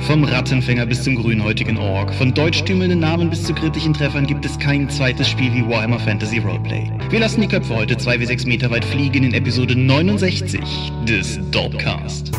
Vom Rattenfänger bis zum grünhäutigen Ork, von deutschtümelnden Namen bis zu kritischen Treffern gibt es kein zweites Spiel wie Warhammer Fantasy Roleplay. Wir lassen die Köpfe heute 2 wie 6 Meter weit fliegen in Episode 69 des Dorpcast.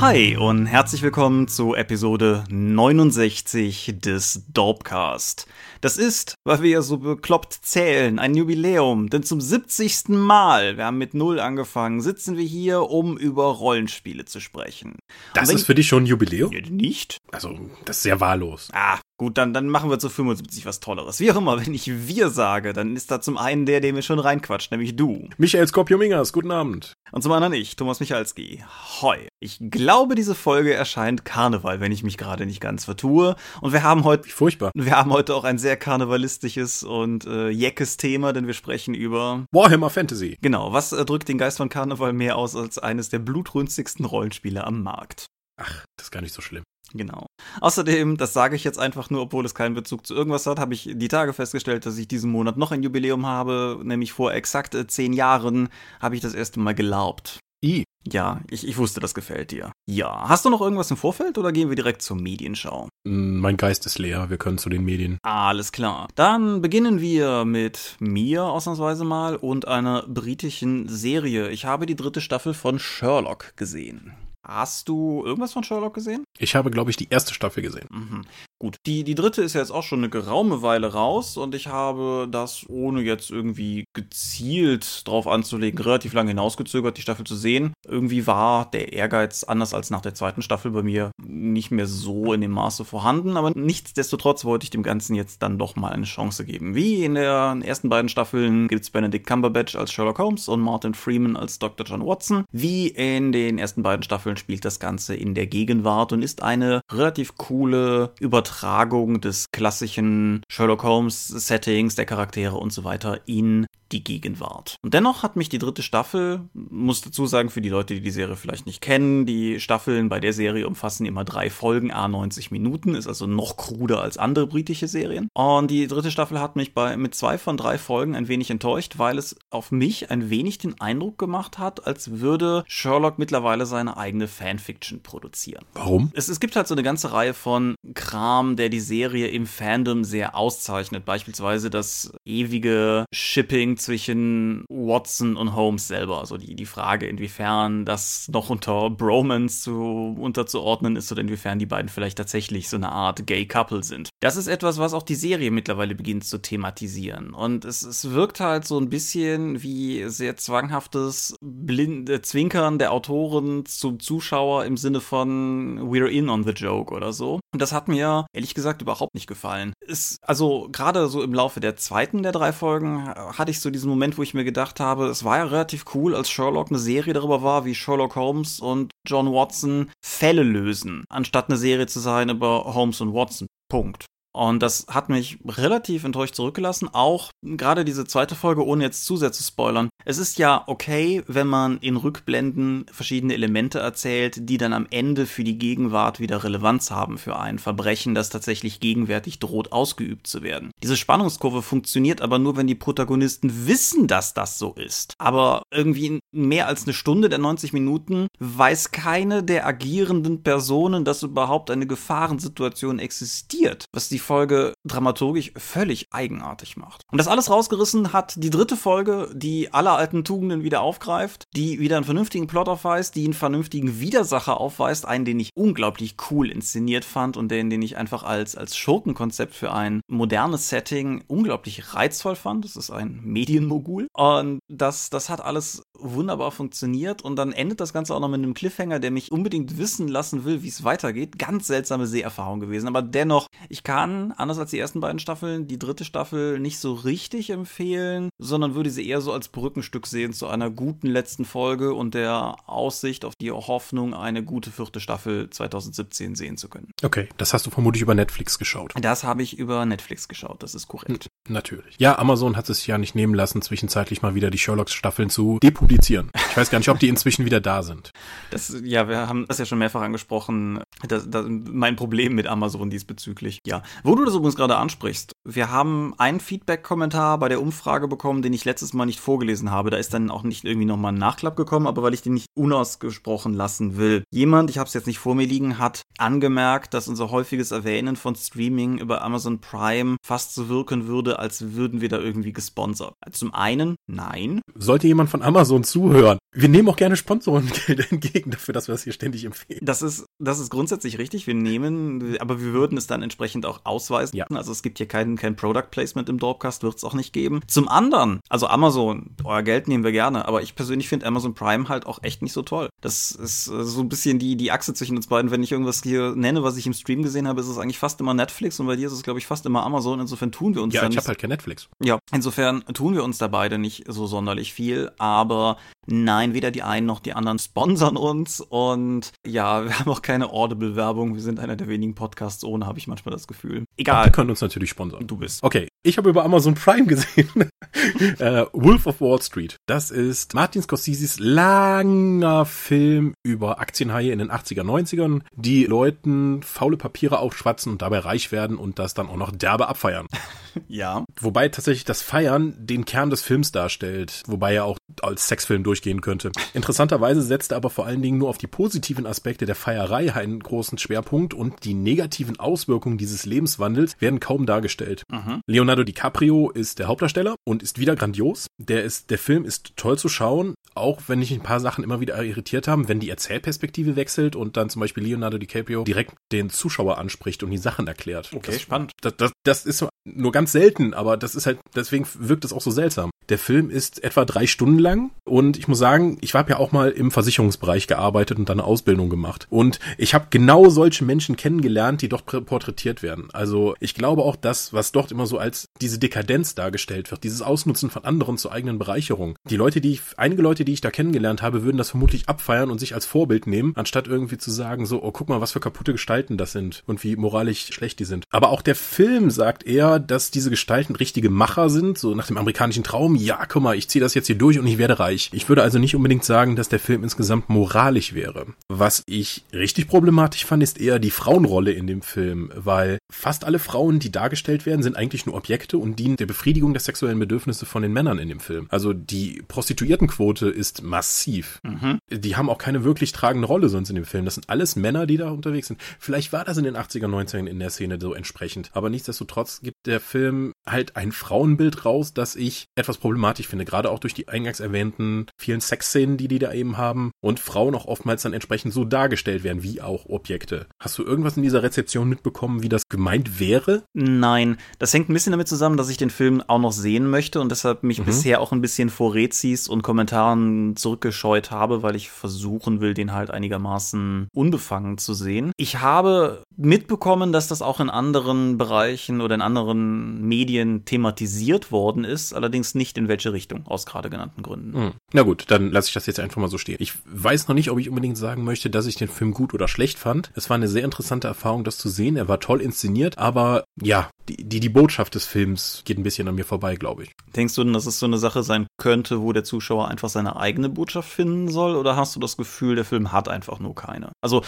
Hi und herzlich willkommen zu Episode 69 des Dorpcast. Das ist, weil wir ja so bekloppt zählen, ein Jubiläum, denn zum 70. Mal, wir haben mit Null angefangen, sitzen wir hier, um über Rollenspiele zu sprechen. Das ist für dich schon ein Jubiläum? Nicht? Also, das ist sehr wahllos. Ah, Gut, dann, dann machen wir zu 75 was Tolleres. Wie auch immer, wenn ich wir sage, dann ist da zum einen der, der mir schon reinquatscht, nämlich du. Michael Skopjo-Mingers, guten Abend. Und zum anderen ich, Thomas Michalski. Hoi. Ich glaube, diese Folge erscheint Karneval, wenn ich mich gerade nicht ganz vertue. Und wir haben heute. Furchtbar. Wir haben heute auch ein sehr karnevalistisches und äh, jeckes Thema, denn wir sprechen über. Warhammer Fantasy. Genau. Was äh, drückt den Geist von Karneval mehr aus als eines der blutrünstigsten Rollenspiele am Markt? Ach, das ist gar nicht so schlimm. Genau. Außerdem, das sage ich jetzt einfach nur, obwohl es keinen Bezug zu irgendwas hat, habe ich die Tage festgestellt, dass ich diesen Monat noch ein Jubiläum habe, nämlich vor exakt äh, zehn Jahren habe ich das erste Mal gelaubt. I. Ja, ich, ich wusste, das gefällt dir. Ja. Hast du noch irgendwas im Vorfeld oder gehen wir direkt zur Medienschau? Mm, mein Geist ist leer, wir können zu den Medien. Alles klar. Dann beginnen wir mit mir ausnahmsweise mal und einer britischen Serie. Ich habe die dritte Staffel von Sherlock gesehen. Hast du irgendwas von Sherlock gesehen? Ich habe, glaube ich, die erste Staffel gesehen. Mhm. Gut, die, die dritte ist ja jetzt auch schon eine geraume Weile raus und ich habe das, ohne jetzt irgendwie gezielt drauf anzulegen, relativ lange hinausgezögert, die Staffel zu sehen. Irgendwie war der Ehrgeiz, anders als nach der zweiten Staffel, bei mir nicht mehr so in dem Maße vorhanden, aber nichtsdestotrotz wollte ich dem Ganzen jetzt dann doch mal eine Chance geben. Wie in den ersten beiden Staffeln gibt es Benedict Cumberbatch als Sherlock Holmes und Martin Freeman als Dr. John Watson. Wie in den ersten beiden Staffeln spielt das Ganze in der Gegenwart und ist eine relativ coole Übertragung Übertragung des klassischen Sherlock Holmes Settings, der Charaktere und so weiter in die Gegenwart. Und dennoch hat mich die dritte Staffel, muss dazu sagen, für die Leute, die die Serie vielleicht nicht kennen, die Staffeln bei der Serie umfassen immer drei Folgen, a 90 Minuten, ist also noch kruder als andere britische Serien. Und die dritte Staffel hat mich bei, mit zwei von drei Folgen ein wenig enttäuscht, weil es auf mich ein wenig den Eindruck gemacht hat, als würde Sherlock mittlerweile seine eigene Fanfiction produzieren. Warum? Es, es gibt halt so eine ganze Reihe von Kram, der die Serie im Fandom sehr auszeichnet. Beispielsweise das ewige Shipping zwischen Watson und Holmes selber. Also die, die Frage, inwiefern das noch unter Bromance zu, unterzuordnen ist oder inwiefern die beiden vielleicht tatsächlich so eine Art Gay Couple sind. Das ist etwas, was auch die Serie mittlerweile beginnt zu thematisieren. Und es, es wirkt halt so ein bisschen wie sehr zwanghaftes Blind äh, Zwinkern der Autoren zum Zuschauer im Sinne von We're in on the joke oder so. Und das hat mir ehrlich gesagt überhaupt nicht gefallen. Es, also gerade so im Laufe der zweiten der drei Folgen hatte ich so diesen Moment, wo ich mir gedacht habe, es war ja relativ cool, als Sherlock eine Serie darüber war, wie Sherlock Holmes und John Watson Fälle lösen, anstatt eine Serie zu sein über Holmes und Watson. Punkt. Und das hat mich relativ enttäuscht zurückgelassen. Auch gerade diese zweite Folge, ohne jetzt zu sehr zu spoilern. Es ist ja okay, wenn man in Rückblenden verschiedene Elemente erzählt, die dann am Ende für die Gegenwart wieder Relevanz haben für ein Verbrechen, das tatsächlich gegenwärtig droht ausgeübt zu werden. Diese Spannungskurve funktioniert aber nur, wenn die Protagonisten wissen, dass das so ist. Aber irgendwie mehr als eine Stunde der 90 Minuten weiß keine der agierenden Personen, dass überhaupt eine Gefahrensituation existiert. Was die Folge dramaturgisch völlig eigenartig macht. Und das alles rausgerissen hat die dritte Folge, die alle alten Tugenden wieder aufgreift, die wieder einen vernünftigen Plot aufweist, die einen vernünftigen Widersacher aufweist, einen, den ich unglaublich cool inszeniert fand und den, den ich einfach als, als Schurkenkonzept für ein modernes Setting unglaublich reizvoll fand. Das ist ein Medienmogul. Und das, das hat alles wunderbar funktioniert und dann endet das Ganze auch noch mit einem Cliffhanger, der mich unbedingt wissen lassen will, wie es weitergeht. Ganz seltsame Seherfahrung gewesen, aber dennoch, ich kann, anders als die ersten beiden Staffeln, die dritte Staffel nicht so richtig empfehlen, sondern würde sie eher so als Brückenstück sehen zu einer guten letzten Folge und der Aussicht auf die Hoffnung, eine gute vierte Staffel 2017 sehen zu können. Okay, das hast du vermutlich über Netflix geschaut. Das habe ich über Netflix geschaut, das ist korrekt. Hm, natürlich. Ja, Amazon hat es ja nicht nehmen lassen, zwischenzeitlich mal wieder die Sherlock-Staffeln zu depublizieren. Ich weiß gar nicht, ob die inzwischen wieder da sind. Das, ja, wir haben das ja schon mehrfach angesprochen. Das, das, mein Problem mit Amazon diesbezüglich. Ja. Wo du das übrigens gerade ansprichst, wir haben einen Feedback-Kommentar bei der Umfrage bekommen, den ich letztes Mal nicht vorgelesen habe. Da ist dann auch nicht irgendwie nochmal ein Nachklapp gekommen, aber weil ich den nicht unausgesprochen lassen will. Jemand, ich habe es jetzt nicht vor mir liegen, hat angemerkt, dass unser häufiges Erwähnen von Streaming über Amazon Prime fast so wirken würde, als würden wir da irgendwie gesponsert. Zum einen, nein. Sollte jemand von Amazon zuhören, wir nehmen auch gerne Sponsorengeld entgegen dafür, dass wir das hier ständig empfehlen. Das ist, das ist grundsätzlich richtig. Wir nehmen, aber wir würden es dann entsprechend auch ausweisen. Ja. Also es gibt hier kein, kein Product Placement im Dorpcast, wird es auch nicht geben. Zum anderen, also Amazon, euer Geld nehmen wir gerne, aber ich persönlich finde Amazon Prime halt auch echt nicht so toll. Das ist äh, so ein bisschen die, die Achse zwischen uns beiden. Wenn ich irgendwas hier nenne, was ich im Stream gesehen habe, ist es eigentlich fast immer Netflix und bei dir ist es, glaube ich, fast immer Amazon. Insofern tun wir uns Ja, ich habe halt kein Netflix. Ja, insofern tun wir uns da beide nicht so sonderlich viel, aber nein, weder die einen noch die anderen sponsern uns und ja, wir haben auch keine Audible-Werbung. Wir sind einer der wenigen Podcasts ohne, habe ich manchmal das Gefühl. Egal. Wir können uns natürlich sponsern. Du bist. Okay, ich habe über Amazon Prime gesehen. äh, Wolf of Wall Street. Das ist Martin Scorseses langer Film über Aktienhaie in den 80er, 90ern, die Leuten faule Papiere aufschwatzen und dabei reich werden und das dann auch noch derbe abfeiern. ja. Wobei tatsächlich das Feiern den Kern des Films darstellt, wobei er auch als Sexfilm durchgehen könnte. Interessanterweise setzt er aber vor allen Dingen nur auf die positiven Aspekte der Feierei einen großen Schwerpunkt und die negativen Auswirkungen dieses Lebenswandels werden kaum dargestellt. Mhm. Leonardo DiCaprio ist der Hauptdarsteller und ist wieder grandios. Der ist, der Film ist toll zu schauen, auch wenn ich ein paar Sachen immer wieder irritiert haben, wenn die Erzählperspektive wechselt und dann zum Beispiel Leonardo DiCaprio direkt den Zuschauer anspricht und die Sachen erklärt. Okay, das, spannend. Das, das, das ist nur ganz selten, aber das ist halt, deswegen wirkt es auch so seltsam. Der Film ist etwa drei Stunden lang und ich muss sagen, ich habe ja auch mal im Versicherungsbereich gearbeitet und dann eine Ausbildung gemacht. Und ich habe genau solche Menschen kennengelernt, die dort porträtiert werden. Also ich glaube auch das, was dort immer so als diese Dekadenz dargestellt wird, dieses Ausnutzen von anderen zur eigenen Bereicherung. Die Leute, die ich, einige Leute, die ich da kennengelernt habe, würden das vermutlich abfeiern und sich als Vorbild nehmen, anstatt irgendwie zu sagen, so, oh, guck mal, was für kaputte Gestalten das sind und wie moralisch schlecht die sind. Aber auch der Film sagt eher, dass diese Gestalten richtige Macher sind, so nach dem amerikanischen Traum, ja, guck mal, ich ziehe das jetzt hier durch und ich werde reich. Ich würde also nicht unbedingt sagen, dass der Film insgesamt moralisch wäre. Was ich richtig problematisch fand, ist eher die Frauenrolle in dem Film, weil fast alle Frauen, die dargestellt werden, sind eigentlich nur Objekte und dienen der Befriedigung der sexuellen Bedürfnisse von den Männern in dem Film. Also die Prostituiertenquote ist massiv. Mhm. Die haben auch keine wirklich tragende Rolle sonst in dem Film. Das sind alles Männer, die da unterwegs sind. Vielleicht war das in den 80er, 90ern in der Szene so entsprechend. Aber nichtsdestotrotz gibt der Film halt ein Frauenbild raus, das ich etwas problematisch finde. Gerade auch durch die eingangs erwähnten vielen Sexszenen, die die da eben haben. Und Frauen auch oftmals dann entsprechend so dargestellt werden, wie auch Objekte. Hast du irgendwas in dieser Rezeption mitbekommen, wie das gemeint wäre? Nein. Das hängt ein bisschen damit zusammen, dass ich den Film auch noch sehen möchte und deshalb mich mhm. bisher auch ein bisschen vor Rezis und Kommentaren zurückgescheut habe, weil ich versuchen will, den halt einigermaßen unbefangen zu sehen. Ich habe mitbekommen, dass das auch in anderen Bereichen oder in anderen Medien thematisiert worden ist, allerdings nicht in welche Richtung, aus gerade genannten Gründen. Mhm. Na gut, dann lasse ich das jetzt einfach mal so stehen. Ich weiß noch nicht, ob ich unbedingt sagen möchte, dass ich den Film gut oder schlecht fand. Es war eine sehr interessante Erfahrung, das zu sehen. Er war toll inszeniert, aber ja, die, die, Botschaft des Films geht ein bisschen an mir vorbei, glaube ich. Denkst du denn, dass es so eine Sache sein könnte, wo der Zuschauer einfach seine eigene Botschaft finden soll? Oder hast du das Gefühl, der Film hat einfach nur keine? Also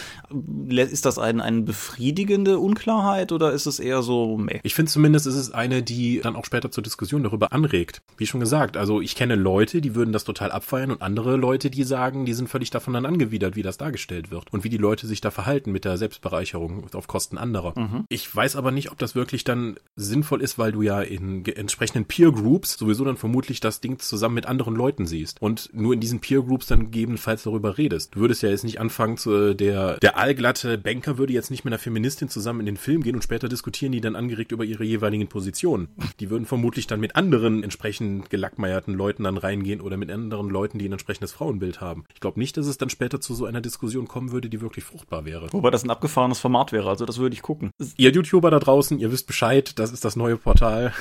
ist das ein, eine befriedigende Unklarheit oder ist es eher so meh? Ich finde zumindest, ist es eine, die dann auch später zur Diskussion darüber anregt. Wie schon gesagt, also ich kenne Leute, die würden das total abfeiern und andere Leute, die sagen, die sind völlig davon dann angewidert, wie das dargestellt wird und wie die Leute sich da verhalten mit der Selbstbereicherung auf Kosten anderer. Mhm. Ich weiß aber nicht, ob das wirklich dann sinnvoll ist, weil du ja in entsprechenden Peer Groups sowieso dann vermutlich das Ding zusammen mit anderen Leuten siehst und nur in diesen Peer Groups dann gegebenenfalls darüber redest. Du würdest ja jetzt nicht anfangen zu, äh, der, der allglatte Banker würde jetzt nicht mit einer Feministin zusammen in den Film gehen und später diskutieren die dann angeregt über ihre jeweiligen Positionen. Die würden vermutlich dann mit anderen entsprechend gelackmeierten Leuten dann reingehen oder mit anderen Leuten, die ein entsprechendes Frauenbild haben. Ich glaube nicht, dass es dann später zu so einer Diskussion kommen würde, die wirklich fruchtbar wäre. Wobei das ein abgefahrenes Format wäre, also das würde ich gucken. Ihr YouTuber da draußen, ihr wisst Bescheid, das ist das neue Portal.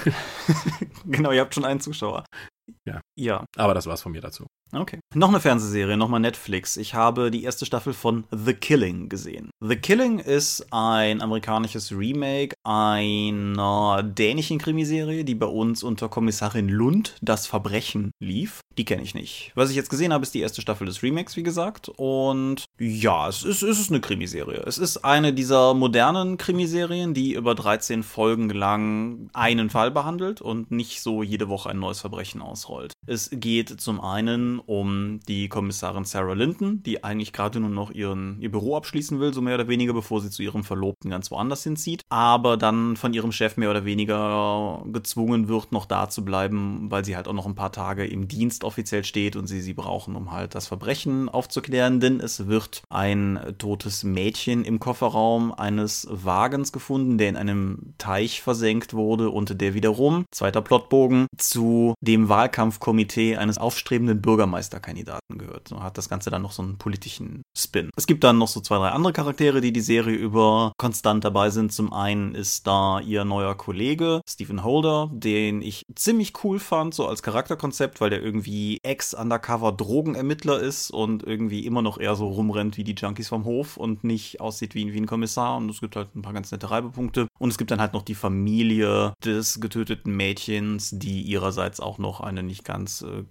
genau, ihr habt schon einen Zuschauer. Ja. Ja. Aber das war's von mir dazu. Okay. Noch eine Fernsehserie, nochmal Netflix. Ich habe die erste Staffel von The Killing gesehen. The Killing ist ein amerikanisches Remake einer dänischen Krimiserie, die bei uns unter Kommissarin Lund das Verbrechen lief. Die kenne ich nicht. Was ich jetzt gesehen habe, ist die erste Staffel des Remakes, wie gesagt. Und ja, es ist, es ist eine Krimiserie. Es ist eine dieser modernen Krimiserien, die über 13 Folgen lang einen Fall behandelt und nicht so jede Woche ein neues Verbrechen ausrollt. Es geht zum einen um die Kommissarin Sarah Linton, die eigentlich gerade nur noch ihren, ihr Büro abschließen will, so mehr oder weniger, bevor sie zu ihrem Verlobten ganz woanders hinzieht, aber dann von ihrem Chef mehr oder weniger gezwungen wird, noch da zu bleiben, weil sie halt auch noch ein paar Tage im Dienst offiziell steht und sie sie brauchen, um halt das Verbrechen aufzuklären, denn es wird ein totes Mädchen im Kofferraum eines Wagens gefunden, der in einem Teich versenkt wurde und der wiederum, zweiter Plotbogen, zu dem Wahlkampfkomitee eines aufstrebenden Bürgermeisterkandidaten gehört. So hat das Ganze dann noch so einen politischen Spin. Es gibt dann noch so zwei, drei andere Charaktere, die die Serie über konstant dabei sind. Zum einen ist da ihr neuer Kollege, Stephen Holder, den ich ziemlich cool fand, so als Charakterkonzept, weil der irgendwie Ex-Undercover-Drogenermittler ist und irgendwie immer noch eher so rumrennt wie die Junkies vom Hof und nicht aussieht wie, wie ein Kommissar. Und es gibt halt ein paar ganz nette Reibepunkte. Und es gibt dann halt noch die Familie des getöteten Mädchens, die ihrerseits auch noch eine nicht ganz äh,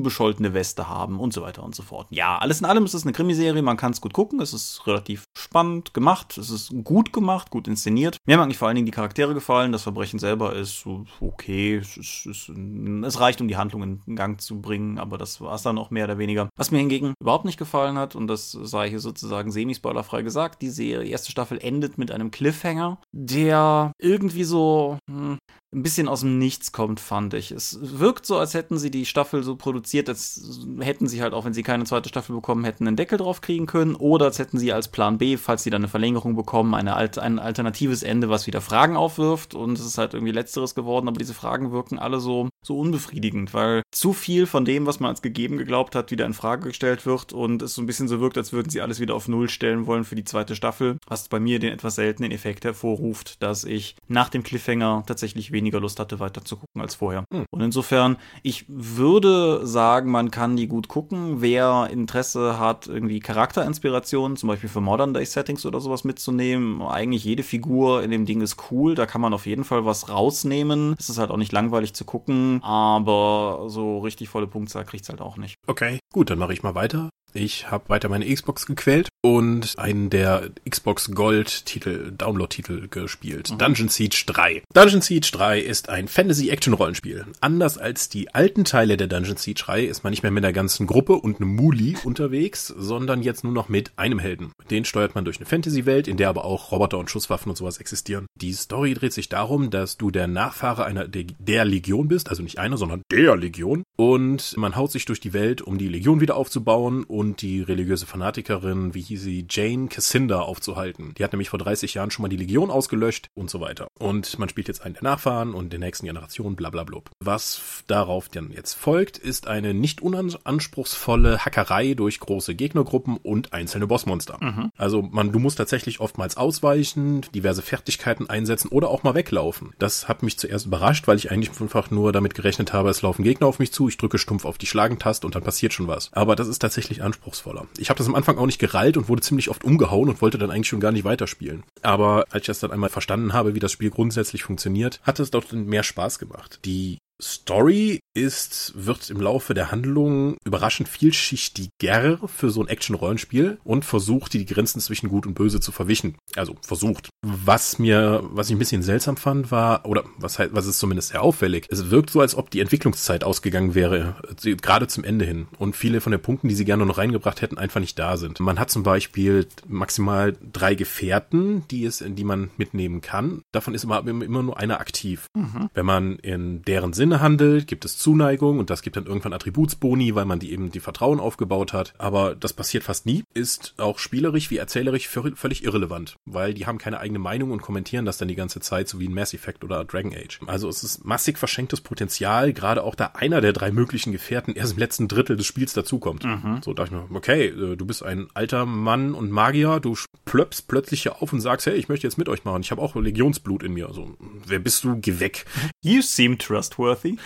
unbescholtene Weste haben und so weiter und so fort. Ja, alles in allem ist es eine Krimiserie, man kann es gut gucken, es ist relativ spannend gemacht, es ist gut gemacht, gut inszeniert. Mir haben eigentlich vor allen Dingen die Charaktere gefallen, das Verbrechen selber ist okay, es, ist, es, es reicht, um die Handlung in Gang zu bringen, aber das war es dann auch mehr oder weniger. Was mir hingegen überhaupt nicht gefallen hat, und das sei hier sozusagen semi-spoilerfrei gesagt, die Serie, erste Staffel endet mit einem Cliffhanger, der irgendwie so hm, ein bisschen aus dem Nichts kommt, fand ich. Es wirkt so, als hätten sie die Staffel so produziert, als hätten sie halt auch, wenn sie keine zweite Staffel bekommen hätten, einen Deckel drauf kriegen können. Oder als hätten sie als Plan B, falls sie dann eine Verlängerung bekommen, eine, ein alternatives Ende, was wieder Fragen aufwirft. Und es ist halt irgendwie letzteres geworden, aber diese Fragen wirken alle so, so unbefriedigend, weil zu viel von dem, was man als gegeben geglaubt hat, wieder in Frage gestellt wird und es so ein bisschen so wirkt, als würden sie alles wieder auf Null stellen wollen für die zweite Staffel. Was bei mir den etwas seltenen Effekt hervorruft, dass ich nach dem Cliffhanger tatsächlich weniger Lust hatte, weiter zu gucken als vorher. Hm. Und insofern, ich würde sagen, man kann die gut gucken. Wer Interesse hat, irgendwie Charakterinspirationen, zum Beispiel für Modern Day Settings oder sowas mitzunehmen, eigentlich jede Figur in dem Ding ist cool. Da kann man auf jeden Fall was rausnehmen. Es ist halt auch nicht langweilig zu gucken, aber so richtig volle Punktzahl kriegt es halt auch nicht. Okay, gut, dann mache ich mal weiter. Ich habe weiter meine Xbox gequält und einen der Xbox Gold Titel, Download Titel gespielt. Mhm. Dungeon Siege 3. Dungeon Siege 3 ist ein Fantasy Action Rollenspiel. Anders als die alten Teile der Dungeon Siege 3 ist man nicht mehr mit einer ganzen Gruppe und einem Muli unterwegs, sondern jetzt nur noch mit einem Helden. Den steuert man durch eine Fantasy Welt, in der aber auch Roboter und Schusswaffen und sowas existieren. Die Story dreht sich darum, dass du der Nachfahre einer der Legion bist, also nicht einer, sondern der Legion und man haut sich durch die Welt, um die Legion wieder aufzubauen und die religiöse Fanatikerin, wie hieß sie, Jane Cassinda aufzuhalten. Die hat nämlich vor 30 Jahren schon mal die Legion ausgelöscht und so weiter. Und man spielt jetzt einen der Nachfahren und der nächsten Generation, bla bla bla. Was darauf dann jetzt folgt, ist eine nicht unanspruchsvolle Hackerei durch große Gegnergruppen und einzelne Bossmonster. Mhm. Also man, du musst tatsächlich oftmals ausweichen, diverse Fertigkeiten einsetzen oder auch mal weglaufen. Das hat mich zuerst überrascht, weil ich eigentlich einfach nur damit gerechnet habe, es laufen Gegner auf mich zu, ich drücke stumpf auf die Schlagentaste und dann passiert schon was. Aber das ist tatsächlich anspruchsvoller. Ich habe das am Anfang auch nicht gerallt und wurde ziemlich oft umgehauen und wollte dann eigentlich schon gar nicht weiterspielen. Aber als ich das dann einmal verstanden habe, wie das Spiel grundsätzlich funktioniert, hat es doch mehr Spaß gemacht. Die Story ist, wird im Laufe der Handlung überraschend vielschichtiger für so ein Action-Rollenspiel und versucht, die Grenzen zwischen Gut und Böse zu verwischen. Also versucht. Was mir, was ich ein bisschen seltsam fand, war, oder was halt, was ist zumindest sehr auffällig, es wirkt so, als ob die Entwicklungszeit ausgegangen wäre, gerade zum Ende hin. Und viele von den Punkten, die sie gerne noch reingebracht hätten, einfach nicht da sind. Man hat zum Beispiel maximal drei Gefährten, die es, die man mitnehmen kann. Davon ist immer, immer nur einer aktiv. Mhm. Wenn man in deren Sinn Sinne handelt, gibt es Zuneigung und das gibt dann irgendwann Attributsboni, weil man die eben die Vertrauen aufgebaut hat. Aber das passiert fast nie, ist auch spielerisch wie erzählerisch völlig irrelevant, weil die haben keine eigene Meinung und kommentieren das dann die ganze Zeit, so wie in Mass Effect oder Dragon Age. Also es ist massig verschenktes Potenzial, gerade auch da einer der drei möglichen Gefährten erst im letzten Drittel des Spiels dazukommt. Mhm. So dachte ich mir, okay, äh, du bist ein alter Mann und Magier, du plöppst plötzlich hier auf und sagst, hey, ich möchte jetzt mit euch machen. Ich habe auch Legionsblut in mir. Also, wer bist du? Geh weg. You seem trustworthy. Worthy.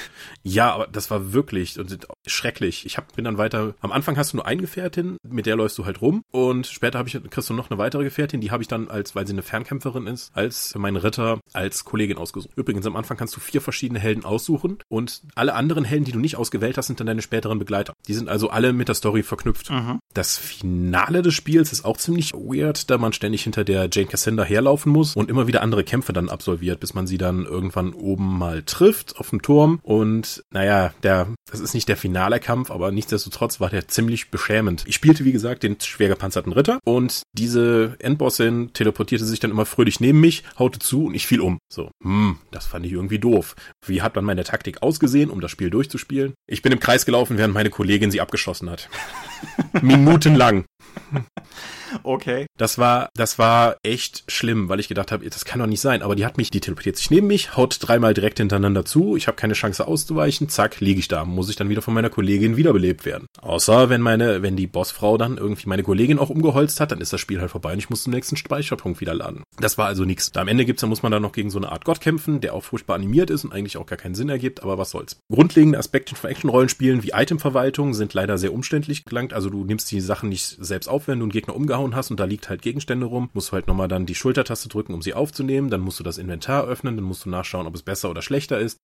Ja, aber das war wirklich und schrecklich. Ich hab, bin dann weiter. Am Anfang hast du nur eine Gefährtin, mit der läufst du halt rum und später habe ich kriegst du noch eine weitere Gefährtin, die habe ich dann als, weil sie eine Fernkämpferin ist, als mein Ritter als Kollegin ausgesucht. Übrigens am Anfang kannst du vier verschiedene Helden aussuchen und alle anderen Helden, die du nicht ausgewählt hast, sind dann deine späteren Begleiter. Die sind also alle mit der Story verknüpft. Mhm. Das Finale des Spiels ist auch ziemlich weird, da man ständig hinter der Jane Cassandra herlaufen muss und immer wieder andere Kämpfe dann absolviert, bis man sie dann irgendwann oben mal trifft auf dem Turm. Und naja, der, das ist nicht der finale Kampf, aber nichtsdestotrotz war der ziemlich beschämend. Ich spielte, wie gesagt, den schwer gepanzerten Ritter und diese Endbossin teleportierte sich dann immer fröhlich neben mich, haute zu und ich fiel um. So, hm, das fand ich irgendwie doof. Wie hat dann meine Taktik ausgesehen, um das Spiel durchzuspielen? Ich bin im Kreis gelaufen, während meine Kollegin sie abgeschossen hat. Minutenlang. Okay. Das war, das war echt schlimm, weil ich gedacht habe, das kann doch nicht sein. Aber die hat mich, die teleportiert sich neben mich, haut dreimal direkt hintereinander zu. Ich habe keine Chance auszuweichen. Zack, liege ich da. Muss ich dann wieder von meiner Kollegin wiederbelebt werden. Außer wenn meine, wenn die Bossfrau dann irgendwie meine Kollegin auch umgeholzt hat, dann ist das Spiel halt vorbei und ich muss zum nächsten Speicherpunkt wieder laden. Das war also nichts. Am Ende gibt's, dann muss man dann noch gegen so eine Art Gott kämpfen, der auch furchtbar animiert ist und eigentlich auch gar keinen Sinn ergibt, aber was soll's. Grundlegende Aspekte von Action-Rollenspielen wie Itemverwaltung sind leider sehr umständlich gelangt. Also du nimmst die Sachen nicht selbst auf, wenn du einen Gegner umgehauen hast und da liegt halt Gegenstände rum, musst du halt nochmal dann die Schultertaste drücken, um sie aufzunehmen, dann musst du das Inventar öffnen, dann musst du nachschauen, ob es besser oder schlechter ist.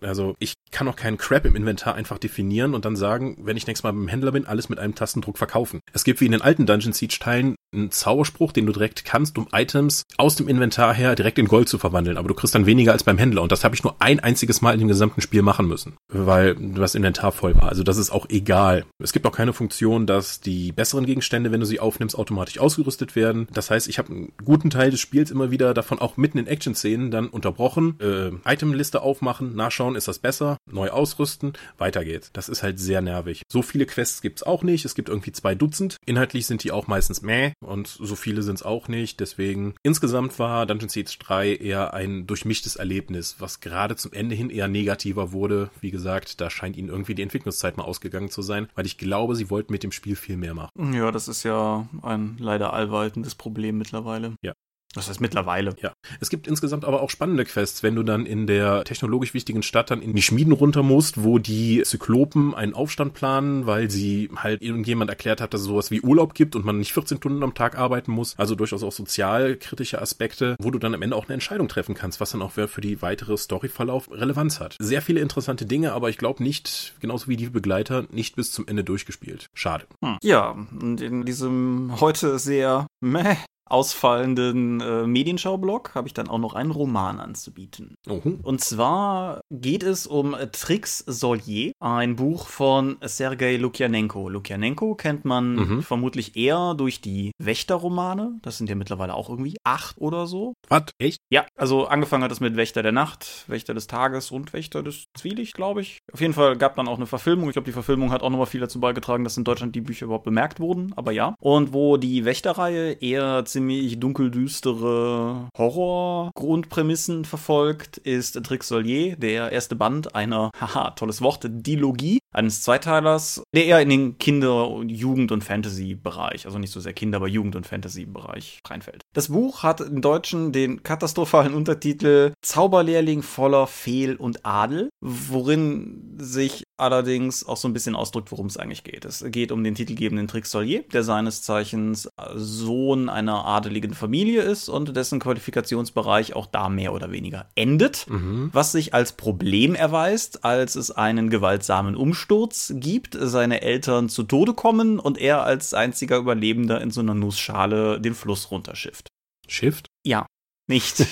Also ich kann auch keinen Crap im Inventar einfach definieren und dann sagen, wenn ich nächstes Mal beim Händler bin, alles mit einem Tastendruck verkaufen. Es gibt wie in den alten Dungeon Siege Teilen einen Zauberspruch, den du direkt kannst, um Items aus dem Inventar her direkt in Gold zu verwandeln, aber du kriegst dann weniger als beim Händler und das habe ich nur ein einziges Mal in dem gesamten Spiel machen müssen, weil das Inventar voll war. Also das ist auch egal. Es gibt auch keine Funktion, dass die besseren Gegenstände, wenn du sie aufnimmst, automatisch ausgerüstet werden. Das heißt, ich habe einen guten Teil des Spiels immer wieder davon auch mitten in Action-Szenen dann unterbrochen, äh, Itemliste aufmachen, nachschauen, ist das besser, neu ausrüsten, weiter geht's. Das ist halt sehr nervig. So viele Quests gibt's auch nicht. Es gibt irgendwie zwei Dutzend. Inhaltlich sind die auch meistens meh und so viele sind's auch nicht. Deswegen insgesamt war Dungeon Siege 3 eher ein durchmischtes Erlebnis, was gerade zum Ende hin eher negativer wurde. Wie gesagt, da scheint ihnen irgendwie die Entwicklungszeit mal ausgegangen zu sein, weil ich glaube, sie wollten mit dem Spiel viel mehr machen. Ja, das ist ja ein leider allwaltendes Problem mittlerweile. Ja. Das heißt mittlerweile. Ja. Es gibt insgesamt aber auch spannende Quests, wenn du dann in der technologisch wichtigen Stadt dann in die Schmieden runter musst, wo die Zyklopen einen Aufstand planen, weil sie halt irgendjemand erklärt hat, dass es sowas wie Urlaub gibt und man nicht 14 Stunden am Tag arbeiten muss. Also durchaus auch sozialkritische Aspekte, wo du dann am Ende auch eine Entscheidung treffen kannst, was dann auch für die weitere Storyverlauf Relevanz hat. Sehr viele interessante Dinge, aber ich glaube nicht, genauso wie die Begleiter, nicht bis zum Ende durchgespielt. Schade. Hm. Ja, und in diesem heute sehr meh ausfallenden äh, Medienschau-Blog habe ich dann auch noch einen Roman anzubieten. Mhm. Und zwar geht es um Trix Solier, ein Buch von Sergei Lukjanenko. Lukjanenko kennt man mhm. vermutlich eher durch die Wächterromane. Das sind ja mittlerweile auch irgendwie acht oder so. Was? Echt? Ja, also angefangen hat es mit Wächter der Nacht, Wächter des Tages und Wächter des Zwielicht, glaube ich. Auf jeden Fall gab dann auch eine Verfilmung. Ich glaube, die Verfilmung hat auch nochmal viel dazu beigetragen, dass in Deutschland die Bücher überhaupt bemerkt wurden. Aber ja. Und wo die Wächterreihe eher ziemlich dunkeldüstere Horror-Grundprämissen verfolgt, ist Trix Solier, der erste Band einer, haha, tolles Wort, Dilogie, eines Zweiteilers, der eher in den Kinder-, Jugend- und Fantasy-Bereich, also nicht so sehr Kinder-, aber Jugend- und Fantasy-Bereich reinfällt. Das Buch hat im Deutschen den katastrophalen Untertitel Zauberlehrling voller Fehl und Adel, worin sich allerdings auch so ein bisschen ausdrückt, worum es eigentlich geht. Es geht um den titelgebenden Trix Solier, der seines Zeichens Sohn einer adeligen Familie ist und dessen Qualifikationsbereich auch da mehr oder weniger endet, Mhm. was sich als Problem erweist, als es einen gewaltsamen Umsturz gibt, seine Eltern zu Tode kommen und er als einziger Überlebender in so einer Nussschale den Fluss runterschifft. Shift? Ja, nicht.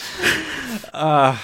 ah,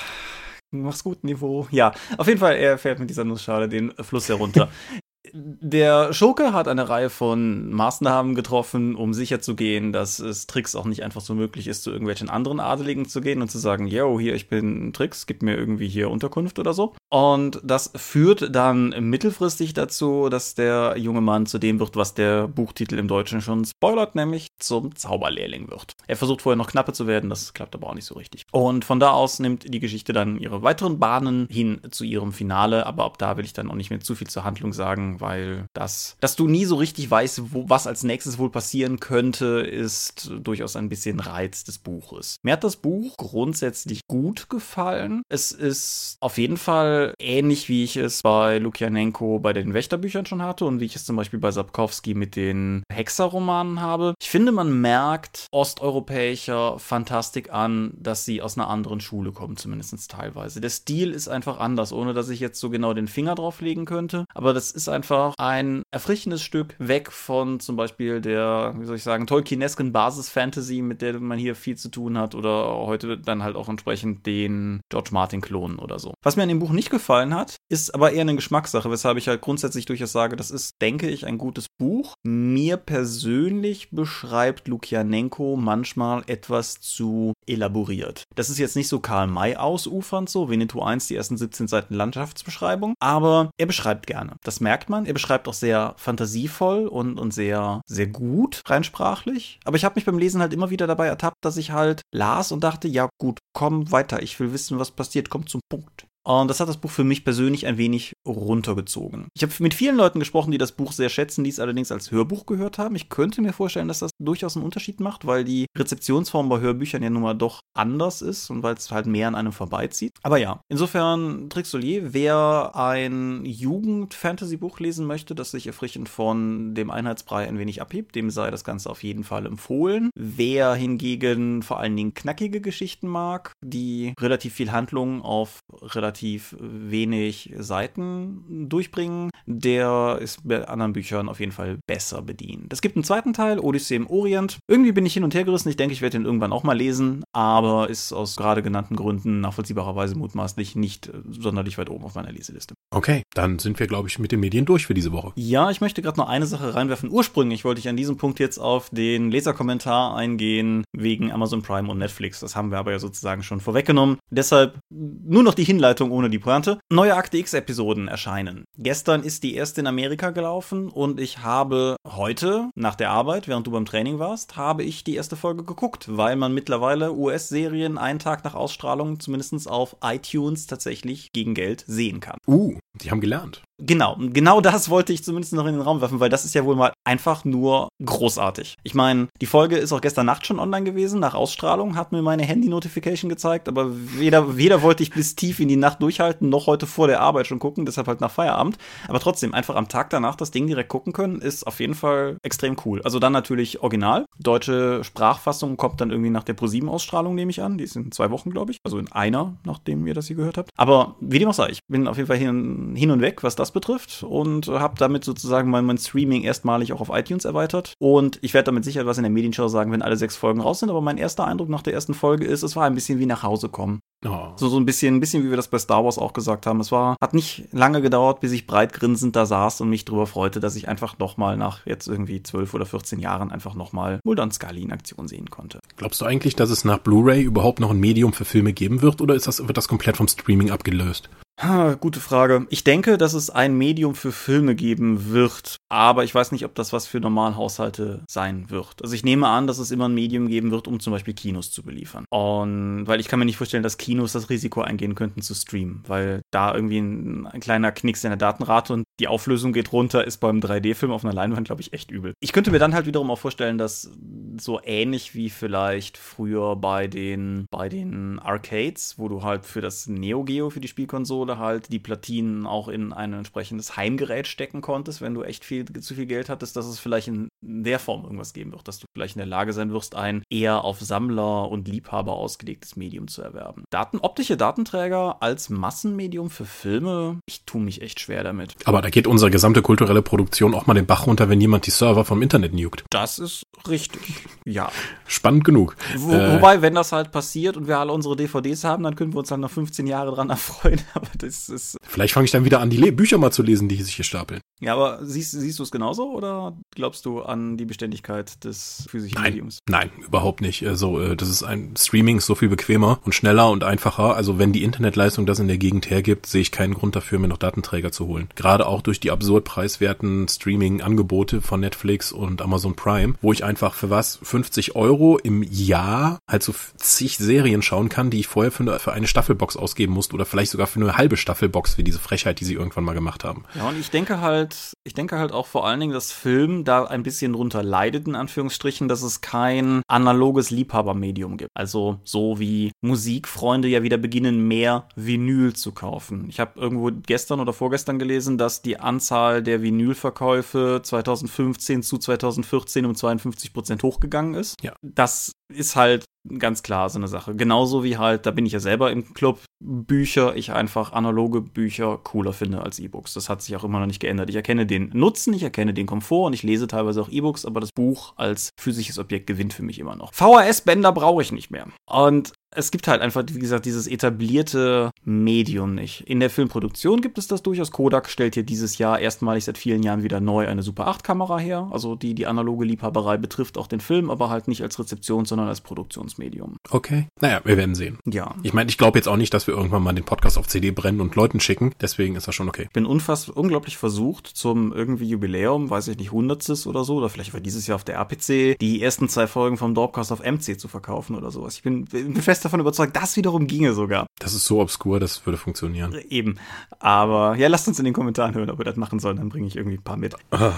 mach's gut, Niveau. Ja, auf jeden Fall, er fährt mit dieser Nussschale den Fluss herunter. Der Schurke hat eine Reihe von Maßnahmen getroffen, um sicherzugehen, dass es Tricks auch nicht einfach so möglich ist, zu irgendwelchen anderen Adeligen zu gehen und zu sagen, yo, hier, ich bin Tricks, gib mir irgendwie hier Unterkunft oder so. Und das führt dann mittelfristig dazu, dass der junge Mann zu dem wird, was der Buchtitel im Deutschen schon spoilert, nämlich zum Zauberlehrling wird. Er versucht vorher noch knapper zu werden, das klappt aber auch nicht so richtig. Und von da aus nimmt die Geschichte dann ihre weiteren Bahnen hin zu ihrem Finale, aber ab da will ich dann auch nicht mehr zu viel zur Handlung sagen, weil das, dass du nie so richtig weißt, wo, was als nächstes wohl passieren könnte, ist durchaus ein bisschen Reiz des Buches. Mir hat das Buch grundsätzlich gut gefallen. Es ist auf jeden Fall ähnlich, wie ich es bei Lukianenko bei den Wächterbüchern schon hatte und wie ich es zum Beispiel bei Sapkowski mit den Hexerromanen habe. Ich finde, man merkt osteuropäischer Fantastik an, dass sie aus einer anderen Schule kommen, zumindest teilweise. Der Stil ist einfach anders, ohne dass ich jetzt so genau den Finger drauf legen könnte. Aber das ist einfach ein erfrischendes Stück weg von zum Beispiel der, wie soll ich sagen, Tolkienesken Basis-Fantasy, mit der man hier viel zu tun hat oder heute dann halt auch entsprechend den George Martin-Klonen oder so. Was mir an dem Buch nicht gefallen hat, ist aber eher eine Geschmackssache, weshalb ich halt grundsätzlich durchaus sage, das ist, denke ich, ein gutes Buch. Mir persönlich beschreibt Lukianenko manchmal etwas zu elaboriert. Das ist jetzt nicht so Karl May ausufernd so, Winnetou 1, die ersten 17 Seiten Landschaftsbeschreibung, aber er beschreibt gerne. Das merkt man. Er beschreibt auch sehr fantasievoll und, und sehr, sehr gut, rein sprachlich. Aber ich habe mich beim Lesen halt immer wieder dabei ertappt, dass ich halt las und dachte, ja gut, komm weiter, ich will wissen, was passiert, komm zum Punkt. Und das hat das Buch für mich persönlich ein wenig runtergezogen. Ich habe mit vielen Leuten gesprochen, die das Buch sehr schätzen, die es allerdings als Hörbuch gehört haben. Ich könnte mir vorstellen, dass das durchaus einen Unterschied macht, weil die Rezeptionsform bei Hörbüchern ja nun mal doch anders ist und weil es halt mehr an einem vorbeizieht. Aber ja, insofern Trixolier, wer ein Jugend-Fantasy-Buch lesen möchte, das sich erfrischend von dem Einheitsbrei ein wenig abhebt, dem sei das Ganze auf jeden Fall empfohlen. Wer hingegen vor allen Dingen knackige Geschichten mag, die relativ viel Handlung auf relativ relativ wenig Seiten durchbringen, der ist bei anderen Büchern auf jeden Fall besser bedient. Es gibt einen zweiten Teil, Odyssee im Orient. Irgendwie bin ich hin und her gerissen. Ich denke, ich werde den irgendwann auch mal lesen, aber ist aus gerade genannten Gründen nachvollziehbarerweise mutmaßlich nicht sonderlich weit oben auf meiner Leseliste. Okay, dann sind wir, glaube ich, mit den Medien durch für diese Woche. Ja, ich möchte gerade noch eine Sache reinwerfen. Ursprünglich wollte ich an diesem Punkt jetzt auf den Leserkommentar eingehen wegen Amazon Prime und Netflix. Das haben wir aber ja sozusagen schon vorweggenommen. Deshalb nur noch die Hinleitung Überleitung ohne die Pointe. Neue Akte X-Episoden erscheinen. Gestern ist die erste in Amerika gelaufen und ich habe heute, nach der Arbeit, während du beim Training warst, habe ich die erste Folge geguckt, weil man mittlerweile US-Serien einen Tag nach Ausstrahlung zumindest auf iTunes tatsächlich gegen Geld sehen kann. Uh, die haben gelernt. Genau, genau das wollte ich zumindest noch in den Raum werfen, weil das ist ja wohl mal einfach nur großartig. Ich meine, die Folge ist auch gestern Nacht schon online gewesen, nach Ausstrahlung, hat mir meine Handy-Notification gezeigt, aber weder, weder wollte ich bis tief in die Nacht durchhalten, noch heute vor der Arbeit schon gucken, deshalb halt nach Feierabend. Aber trotzdem, einfach am Tag danach das Ding direkt gucken können, ist auf jeden Fall extrem cool. Also dann natürlich original. Deutsche Sprachfassung kommt dann irgendwie nach der ProSieben-Ausstrahlung, nehme ich an. Die ist in zwei Wochen, glaube ich. Also in einer, nachdem ihr das hier gehört habt. Aber wie dem auch sei, ich bin auf jeden Fall hin, hin und weg, was das betrifft und habe damit sozusagen mein, mein Streaming erstmalig auch auf iTunes erweitert. Und ich werde damit sicher was in der Medienshow sagen, wenn alle sechs Folgen raus sind. Aber mein erster Eindruck nach der ersten Folge ist, es war ein bisschen wie nach Hause kommen. Oh. So, so ein bisschen, ein bisschen, wie wir das bei Star Wars auch gesagt haben. Es war, hat nicht lange gedauert, bis ich breit grinsend da saß und mich darüber freute, dass ich einfach nochmal nach jetzt irgendwie zwölf oder 14 Jahren einfach nochmal Mulder und Scully in Aktion sehen konnte. Glaubst du eigentlich, dass es nach Blu-ray überhaupt noch ein Medium für Filme geben wird oder ist das, wird das komplett vom Streaming abgelöst? Ha, gute Frage. Ich denke, dass es ein Medium für Filme geben wird, aber ich weiß nicht, ob das was für Normalhaushalte sein wird. Also ich nehme an, dass es immer ein Medium geben wird, um zum Beispiel Kinos zu beliefern. Und weil ich kann mir nicht vorstellen, dass Kinos das Risiko eingehen könnten zu streamen, weil da irgendwie ein, ein kleiner Knicks in der Datenrate und die Auflösung geht runter, ist beim 3D-Film auf einer Leinwand, glaube ich, echt übel. Ich könnte mir dann halt wiederum auch vorstellen, dass so ähnlich wie vielleicht früher bei den, bei den Arcades, wo du halt für das Neo Geo, für die Spielkonsole, Konsole halt die Platinen auch in ein entsprechendes Heimgerät stecken konntest, wenn du echt viel zu viel Geld hattest, dass es vielleicht in der Form irgendwas geben wird, dass du vielleicht in der Lage sein wirst, ein eher auf Sammler und Liebhaber ausgelegtes Medium zu erwerben. Daten, optische Datenträger als Massenmedium für Filme, ich tue mich echt schwer damit. Aber da geht unsere gesamte kulturelle Produktion auch mal den Bach runter, wenn jemand die Server vom Internet nukt. Das ist richtig. ja. Spannend genug. Wo, äh, wobei, wenn das halt passiert und wir alle unsere DVDs haben, dann können wir uns dann noch 15 Jahre dran erfreuen. Aber das ist. Vielleicht fange ich dann wieder an, die Le Bücher mal zu lesen, die sich hier stapeln. Ja, aber siehst, siehst du es genauso oder glaubst du an die Beständigkeit des physischen nein, Mediums? Nein, überhaupt nicht. Also, das ist ein Streaming ist so viel bequemer und schneller und einfacher. Also, wenn die Internetleistung das in der Gegend hergibt, sehe ich keinen Grund dafür, mir noch Datenträger zu holen. Gerade auch durch die absurd preiswerten Streaming-Angebote von Netflix und Amazon Prime, wo ich einfach für was 50 Euro im Jahr halt so zig Serien schauen kann, die ich vorher für eine, für eine Staffelbox ausgeben musste oder vielleicht sogar für eine halbe Staffelbox, wie diese Frechheit, die sie irgendwann mal gemacht haben. Ja, und ich denke halt, ich denke halt auch vor allen Dingen, dass Film da ein bisschen drunter leidet, in Anführungsstrichen, dass es kein analoges Liebhabermedium gibt. Also so wie Musikfreunde ja wieder beginnen, mehr Vinyl zu kaufen. Ich habe irgendwo gestern oder vorgestern gelesen, dass die Anzahl der Vinylverkäufe 2015 zu 2014 um 52 Prozent hochgegangen ist. Ja. Das ist halt ganz klar so eine Sache. Genauso wie halt, da bin ich ja selber im Club, Bücher, ich einfach analoge Bücher cooler finde als E-Books. Das hat sich auch immer noch nicht geändert. Ich erkenne den Nutzen, ich erkenne den Komfort und ich lese teilweise auch E-Books, aber das Buch als physisches Objekt gewinnt für mich immer noch. VHS-Bänder brauche ich nicht mehr. Und es gibt halt einfach, wie gesagt, dieses etablierte Medium nicht. In der Filmproduktion gibt es das durchaus. Kodak stellt hier dieses Jahr erstmalig seit vielen Jahren wieder neu eine Super 8 Kamera her. Also die, die analoge Liebhaberei betrifft auch den Film, aber halt nicht als Rezeption, sondern als Produktionsmedium. Okay. Naja, wir werden sehen. Ja. Ich meine, ich glaube jetzt auch nicht, dass wir irgendwann mal den Podcast auf CD brennen und Leuten schicken. Deswegen ist das schon okay. Ich bin unfass, unglaublich versucht, zum irgendwie Jubiläum, weiß ich nicht, hundertstes oder so, oder vielleicht war dieses Jahr auf der RPC, die ersten zwei Folgen vom Dorpcast auf MC zu verkaufen oder sowas. Ich bin, bin fest davon überzeugt, das wiederum ginge sogar. Das ist so obskur, das würde funktionieren. Eben. Aber ja, lasst uns in den Kommentaren hören, ob wir das machen sollen. Dann bringe ich irgendwie ein paar mit. Ah.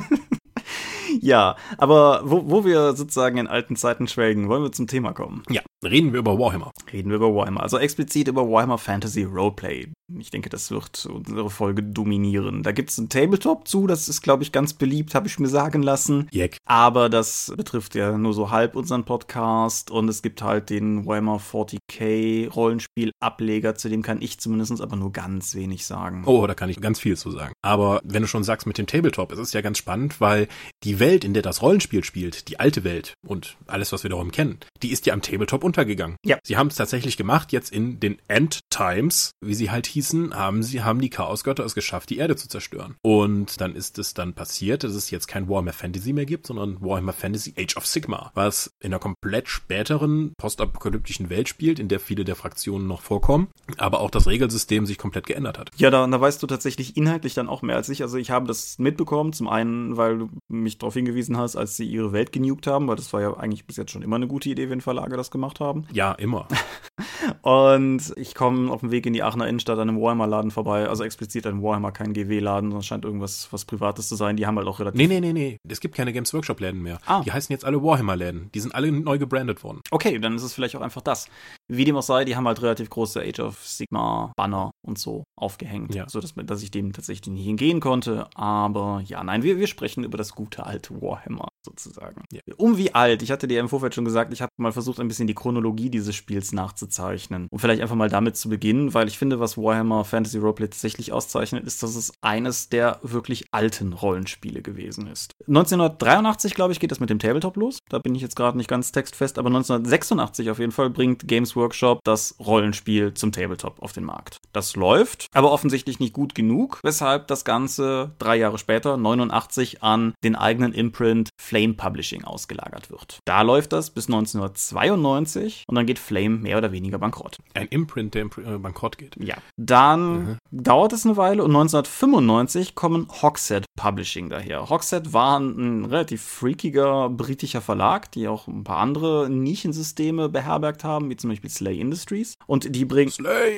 ja, aber wo, wo wir sozusagen in alten Zeiten schwelgen, wollen wir zum Thema kommen. Ja, reden wir über Warhammer. Reden wir über Warhammer. Also explizit über Warhammer Fantasy Roleplay. Ich denke, das wird unsere Folge dominieren. Da gibt es ein Tabletop zu, das ist, glaube ich, ganz beliebt, habe ich mir sagen lassen. Jeck. Aber das betrifft ja nur so halb unseren Podcast und es gibt halt den Warhammer 40k Rollenspiel-Ableger, zu dem kann ich zumindest aber nur ganz wenig sagen. Oh, da kann ich ganz viel zu sagen. Aber wenn du schon sagst mit dem Tabletop, es ist ja ganz spannend, weil die Welt, in der das Rollenspiel spielt, die alte Welt und alles, was wir darum kennen, die ist ja am Tabletop untergegangen. Ja. Sie haben es tatsächlich gemacht, jetzt in den End Times, wie sie halt hießen haben sie, haben die Chaosgötter es geschafft, die Erde zu zerstören. Und dann ist es dann passiert, dass es jetzt kein Warhammer Fantasy mehr gibt, sondern Warhammer Fantasy Age of Sigma, was in einer komplett späteren postapokalyptischen Welt spielt, in der viele der Fraktionen noch vorkommen, aber auch das Regelsystem sich komplett geändert hat. Ja, da, da weißt du tatsächlich inhaltlich dann auch mehr als ich. Also ich habe das mitbekommen, zum einen, weil du mich darauf hingewiesen hast, als sie ihre Welt genugt haben, weil das war ja eigentlich bis jetzt schon immer eine gute Idee, wenn Verlage das gemacht haben. Ja, immer. Und ich komme auf dem Weg in die Aachener Innenstadt an einem Warhammer-Laden vorbei. Also explizit ein Warhammer, kein GW-Laden, sondern scheint irgendwas was Privates zu sein. Die haben halt auch relativ. Nee, nee, nee, nee. Es gibt keine Games Workshop-Läden mehr. Ah. Die heißen jetzt alle Warhammer-Läden. Die sind alle neu gebrandet worden. Okay, dann ist es vielleicht auch einfach das. Wie dem auch sei, die haben halt relativ große Age of Sigma-Banner und so aufgehängt. Ja. So dass, dass ich dem tatsächlich nicht hingehen konnte. Aber ja, nein, wir, wir sprechen über das gute alte Warhammer sozusagen. Ja. Um wie alt? Ich hatte dir im Vorfeld schon gesagt, ich habe mal versucht, ein bisschen die Chronologie dieses Spiels nachzuzeichnen. Um vielleicht einfach mal damit zu beginnen, weil ich finde, was Warhammer Fantasy Roleplay tatsächlich auszeichnet, ist, dass es eines der wirklich alten Rollenspiele gewesen ist. 1983, glaube ich, geht das mit dem Tabletop los. Da bin ich jetzt gerade nicht ganz textfest, aber 1986 auf jeden Fall bringt Games Workshop das Rollenspiel zum Tabletop auf den Markt. Das läuft, aber offensichtlich nicht gut genug, weshalb das Ganze drei Jahre später, 89, an den eigenen Imprint Flame Publishing ausgelagert wird. Da läuft das bis 1992 und dann geht Flame mehr oder weniger bankrott. Ein Imprint, der äh, bankrott geht. Ja. Dann mhm. dauert es eine Weile und 1995 kommen Hogshead Publishing daher. Hogshead war ein relativ freakiger britischer Verlag, die auch ein paar andere Nischensysteme beherbergt haben, wie zum Beispiel Slay Industries. Und die bringen,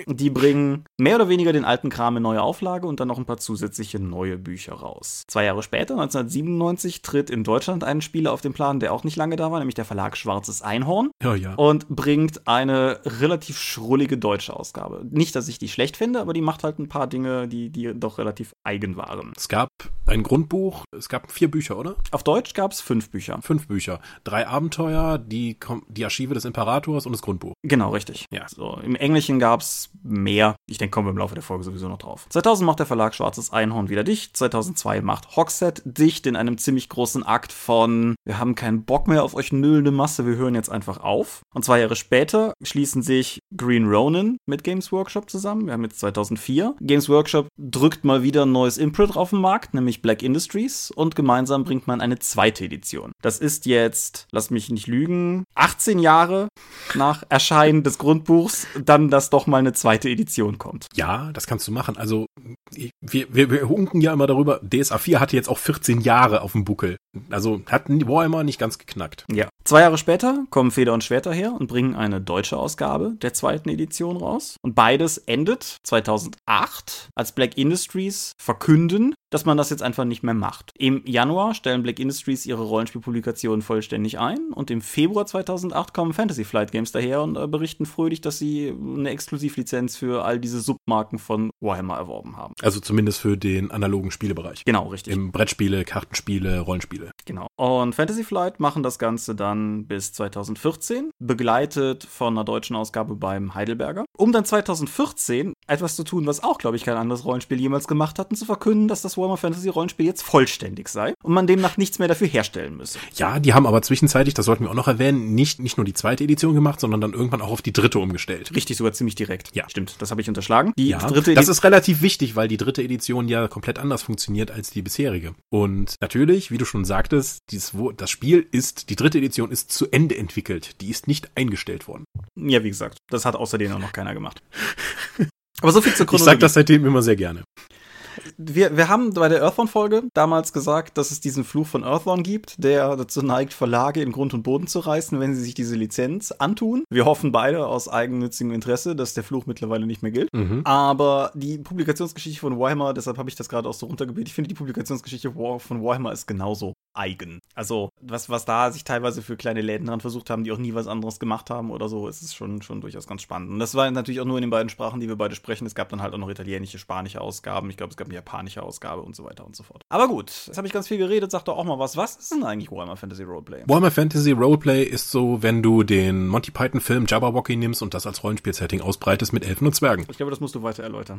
die bringen mehr oder weniger den alten Kram in neue Auflage und dann noch ein paar zusätzliche neue Bücher raus. Zwei Jahre später, 1997, tritt in Deutschland einen Spieler auf dem Plan, der auch nicht lange da war, nämlich der Verlag Schwarzes Einhorn. Ja, ja. Und bringt eine relativ schrullige deutsche Ausgabe. Nicht, dass ich die schlecht finde, aber die macht halt ein paar Dinge, die, die doch relativ eigen waren. Es gab ein Grundbuch, es gab vier Bücher, oder? Auf Deutsch gab es fünf Bücher. Fünf Bücher. Drei Abenteuer, die, die Archive des Imperators und das Grundbuch. Genau. Genau, richtig. Ja. So, Im Englischen gab's mehr. Ich denke, kommen wir im Laufe der Folge sowieso noch drauf. 2000 macht der Verlag Schwarzes Einhorn wieder dicht. 2002 macht Hogshead dicht in einem ziemlich großen Akt von wir haben keinen Bock mehr auf euch nüllende Masse, wir hören jetzt einfach auf. Und zwei Jahre später schließen sich Green Ronin mit Games Workshop zusammen. Wir haben jetzt 2004. Games Workshop drückt mal wieder ein neues Imprint auf den Markt, nämlich Black Industries und gemeinsam bringt man eine zweite Edition. Das ist jetzt, lass mich nicht lügen, 18 Jahre nach Erscheinen des Grundbuchs, dann, dass doch mal eine zweite Edition kommt. Ja, das kannst du machen. Also wir, wir, wir hunken ja immer darüber, DSA 4 hatte jetzt auch 14 Jahre auf dem Buckel. Also hat Warhammer nicht ganz geknackt. Ja. Zwei Jahre später kommen Feder und Schwerter her und bringen eine deutsche Ausgabe der zweiten Edition raus. Und beides endet 2008, als Black Industries verkünden, dass man das jetzt einfach nicht mehr macht. Im Januar stellen Black Industries ihre Rollenspielpublikationen vollständig ein und im Februar 2008 kommen Fantasy Flight Games daher und äh, berichten fröhlich, dass sie eine Exklusivlizenz für all diese Submarken von Warhammer erworben haben. Also zumindest für den analogen Spielebereich. Genau, richtig. Im Brettspiele, Kartenspiele, Rollenspiele. Genau. Und Fantasy Flight machen das Ganze dann bis 2014, begleitet von einer deutschen Ausgabe beim Heidelberger, um dann 2014 etwas zu tun, was auch, glaube ich, kein anderes Rollenspiel jemals gemacht hat, und zu verkünden, dass das Warhammer Fantasy Rollenspiel jetzt vollständig sei und man demnach nichts mehr dafür herstellen müsse. Ja, die haben aber zwischenzeitlich, das sollten wir auch noch erwähnen, nicht, nicht nur die zweite Edition gemacht, sondern dann irgendwann auch auf die dritte umgestellt. Richtig, sogar ziemlich direkt. Ja. Stimmt, das habe ich unterschlagen. Die ja, dritte das ist relativ wichtig, weil die dritte Edition ja komplett anders funktioniert als die bisherige. Und natürlich, wie du schon sagtest, dieses, das Spiel ist, die dritte Edition ist zu Ende entwickelt. Die ist nicht eingestellt worden. Ja, wie gesagt, das hat außerdem auch noch keiner gemacht. Aber so viel zur Chronologie. Ich sag das seitdem immer sehr gerne wir, wir haben bei der Earthworm-Folge damals gesagt, dass es diesen Fluch von Earthworm gibt, der dazu neigt, Verlage in Grund und Boden zu reißen, wenn sie sich diese Lizenz antun. Wir hoffen beide aus eigennützigem Interesse, dass der Fluch mittlerweile nicht mehr gilt. Mhm. Aber die Publikationsgeschichte von Warhammer, deshalb habe ich das gerade auch so runtergebetet, ich finde die Publikationsgeschichte von Warhammer ist genauso eigen. Also, was, was da sich teilweise für kleine Läden dran versucht haben, die auch nie was anderes gemacht haben oder so, ist es schon, schon durchaus ganz spannend. Und das war natürlich auch nur in den beiden Sprachen, die wir beide sprechen. Es gab dann halt auch noch italienische, spanische Ausgaben. Ich glaube, es gab eine japanische Ausgabe und so weiter und so fort. Aber gut, jetzt habe ich ganz viel geredet, sag doch auch mal was. Was ist denn eigentlich Warhammer Fantasy Roleplay? Warhammer Fantasy Roleplay ist so, wenn du den Monty Python Film Jabberwocky nimmst und das als Rollenspiel-Setting ausbreitest mit Elfen und Zwergen. Ich glaube, das musst du weiter erläutern.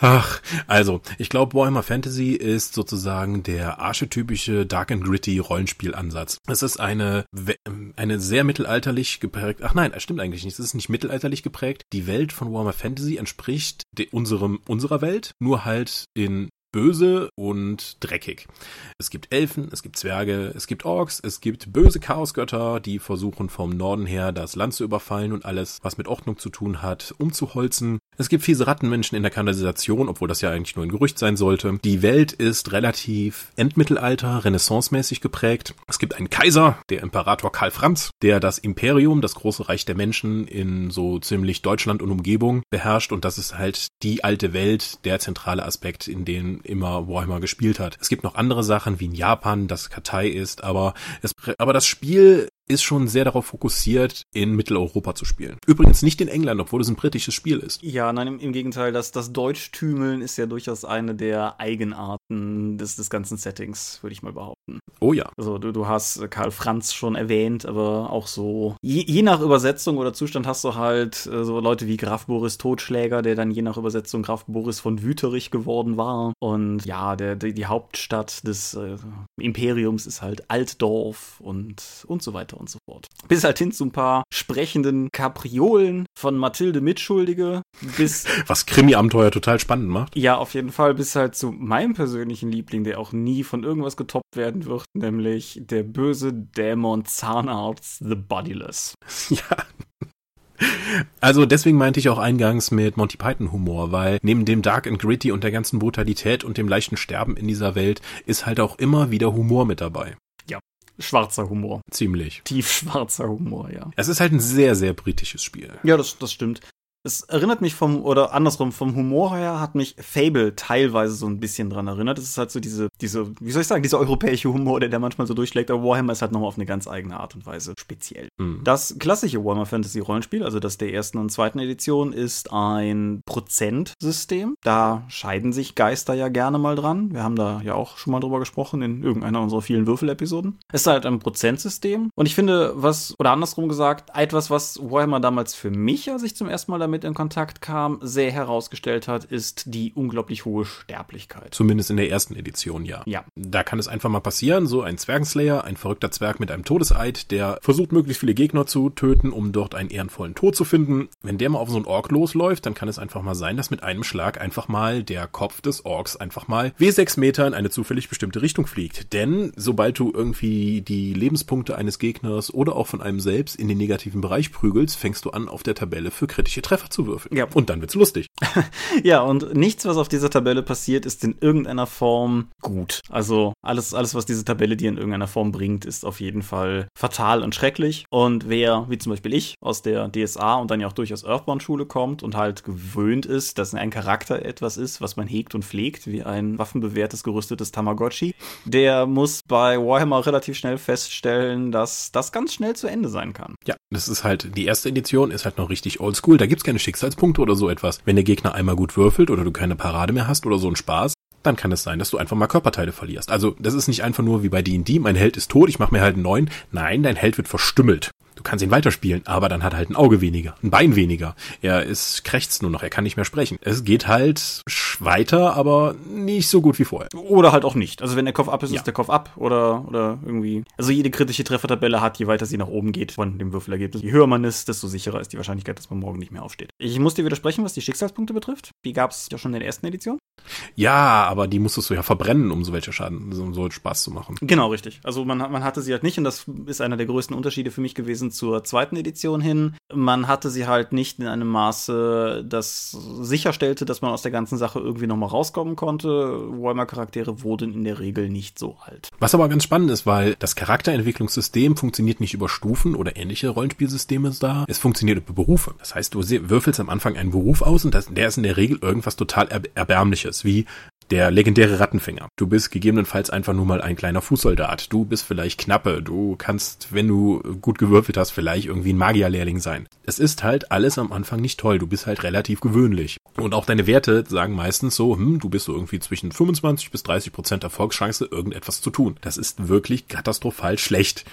Ach, also, ich glaube, Warhammer Fantasy ist sozusagen der archetypische Dark and Gritty Rollenspielansatz. Es ist eine, eine sehr mittelalterlich geprägt, ach nein, stimmt eigentlich nicht, es ist nicht mittelalterlich geprägt. Die Welt von Warhammer Fantasy entspricht unserem, unserer Welt, nur halt in böse und dreckig. Es gibt Elfen, es gibt Zwerge, es gibt Orks, es gibt böse Chaosgötter, die versuchen vom Norden her das Land zu überfallen und alles, was mit Ordnung zu tun hat, umzuholzen. Es gibt fiese Rattenmenschen in der Kanalisation, obwohl das ja eigentlich nur ein Gerücht sein sollte. Die Welt ist relativ Endmittelalter, renaissancemäßig geprägt. Es gibt einen Kaiser, der Imperator Karl Franz, der das Imperium, das große Reich der Menschen in so ziemlich Deutschland und Umgebung beherrscht und das ist halt die alte Welt, der zentrale Aspekt, in dem immer Warhammer gespielt hat. Es gibt noch andere Sachen wie in Japan, das Katai ist, aber es, aber das Spiel ist schon sehr darauf fokussiert, in Mitteleuropa zu spielen. Übrigens nicht in England, obwohl es ein britisches Spiel ist. Ja, nein, im, Gegenteil, das, das Deutschtümeln ist ja durchaus eine der Eigenarten des, des ganzen Settings, würde ich mal behaupten. Oh ja. Also du, du hast Karl Franz schon erwähnt, aber auch so, je, je nach Übersetzung oder Zustand hast du halt äh, so Leute wie Graf Boris Totschläger, der dann je nach Übersetzung Graf Boris von Wüterich geworden war. Und ja, der, der die Hauptstadt des äh, Imperiums ist halt Altdorf und, und so weiter weiter und so fort. Bis halt hin zu ein paar sprechenden Kapriolen von Mathilde Mitschuldige, bis. Was Krimi-Abenteuer total spannend macht. Ja, auf jeden Fall, bis halt zu meinem persönlichen Liebling, der auch nie von irgendwas getoppt werden wird, nämlich der böse Dämon Zahnarzt The Bodiless. Ja. Also deswegen meinte ich auch eingangs mit Monty Python Humor, weil neben dem Dark and Gritty und der ganzen Brutalität und dem leichten Sterben in dieser Welt ist halt auch immer wieder Humor mit dabei schwarzer Humor. Ziemlich. Tiefschwarzer Humor, ja. Es ist halt ein sehr, sehr britisches Spiel. Ja, das, das stimmt. Es erinnert mich vom, oder andersrum, vom Humor her hat mich Fable teilweise so ein bisschen dran erinnert. Es ist halt so diese, diese, wie soll ich sagen, dieser europäische Humor, der, der manchmal so durchschlägt, aber Warhammer ist halt nochmal auf eine ganz eigene Art und Weise speziell. Mhm. Das klassische Warhammer Fantasy Rollenspiel, also das der ersten und zweiten Edition, ist ein Prozentsystem. Da scheiden sich Geister ja gerne mal dran. Wir haben da ja auch schon mal drüber gesprochen in irgendeiner unserer vielen Würfelepisoden. Es ist halt ein Prozentsystem. Und ich finde, was, oder andersrum gesagt, etwas, was Warhammer damals für mich, als ich zum ersten Mal damit in Kontakt kam, sehr herausgestellt hat, ist die unglaublich hohe Sterblichkeit. Zumindest in der ersten Edition, ja. Ja. Da kann es einfach mal passieren, so ein Zwergenslayer, ein verrückter Zwerg mit einem Todeseid, der versucht, möglichst viele Gegner zu töten, um dort einen ehrenvollen Tod zu finden. Wenn der mal auf so einen Ork losläuft, dann kann es einfach mal sein, dass mit einem Schlag einfach mal der Kopf des Orks einfach mal W6 Meter in eine zufällig bestimmte Richtung fliegt. Denn sobald du irgendwie die Lebenspunkte eines Gegners oder auch von einem selbst in den negativen Bereich prügelst, fängst du an, auf der Tabelle für kritische Treffer zu würfeln. Ja. Und dann wird's lustig. ja, und nichts, was auf dieser Tabelle passiert, ist in irgendeiner Form gut. Also alles, alles, was diese Tabelle dir in irgendeiner Form bringt, ist auf jeden Fall fatal und schrecklich. Und wer, wie zum Beispiel ich, aus der DSA und dann ja auch durchaus Earthbound-Schule kommt und halt gewöhnt ist, dass ein Charakter etwas ist, was man hegt und pflegt, wie ein waffenbewehrtes, gerüstetes Tamagotchi, der muss bei Warhammer relativ schnell feststellen, dass das ganz schnell zu Ende sein kann. Ja, das ist halt, die erste Edition ist halt noch richtig oldschool. Da gibt's keine Schicksalspunkte oder so etwas. Wenn der Gegner einmal gut würfelt oder du keine Parade mehr hast oder so ein Spaß, dann kann es sein, dass du einfach mal Körperteile verlierst. Also das ist nicht einfach nur wie bei D&D, mein Held ist tot, ich mache mir halt einen neuen. Nein, dein Held wird verstümmelt. Du kannst ihn weiterspielen, aber dann hat er halt ein Auge weniger, ein Bein weniger. Er ist krächzt nur noch, er kann nicht mehr sprechen. Es geht halt weiter, aber nicht so gut wie vorher. Oder halt auch nicht. Also wenn der Kopf ab ist, ja. ist der Kopf ab oder, oder irgendwie. Also jede kritische Treffertabelle hat, je weiter sie nach oben geht von dem Würfelergebnis. Je höher man ist, desto sicherer ist die Wahrscheinlichkeit, dass man morgen nicht mehr aufsteht. Ich muss dir widersprechen, was die Schicksalspunkte betrifft. Die gab es ja schon in der ersten Edition. Ja, aber die musstest du ja verbrennen, um so welche Schaden, um so Spaß zu machen. Genau, richtig. Also man, man hatte sie halt nicht und das ist einer der größten Unterschiede für mich gewesen zur zweiten Edition hin. Man hatte sie halt nicht in einem Maße, das sicherstellte, dass man aus der ganzen Sache irgendwie nochmal rauskommen konnte. Warhammer-Charaktere wurden in der Regel nicht so alt. Was aber ganz spannend ist, weil das Charakterentwicklungssystem funktioniert nicht über Stufen oder ähnliche Rollenspielsysteme da. Es funktioniert über Berufe. Das heißt, du würfelst am Anfang einen Beruf aus und das, der ist in der Regel irgendwas total erbärmliches, wie der legendäre Rattenfänger. Du bist gegebenenfalls einfach nur mal ein kleiner Fußsoldat. Du bist vielleicht Knappe. Du kannst, wenn du gut gewürfelt hast, vielleicht irgendwie ein Magierlehrling sein. Es ist halt alles am Anfang nicht toll. Du bist halt relativ gewöhnlich. Und auch deine Werte sagen meistens so, hm, du bist so irgendwie zwischen 25 bis 30 Prozent Erfolgschance, irgendetwas zu tun. Das ist wirklich katastrophal schlecht.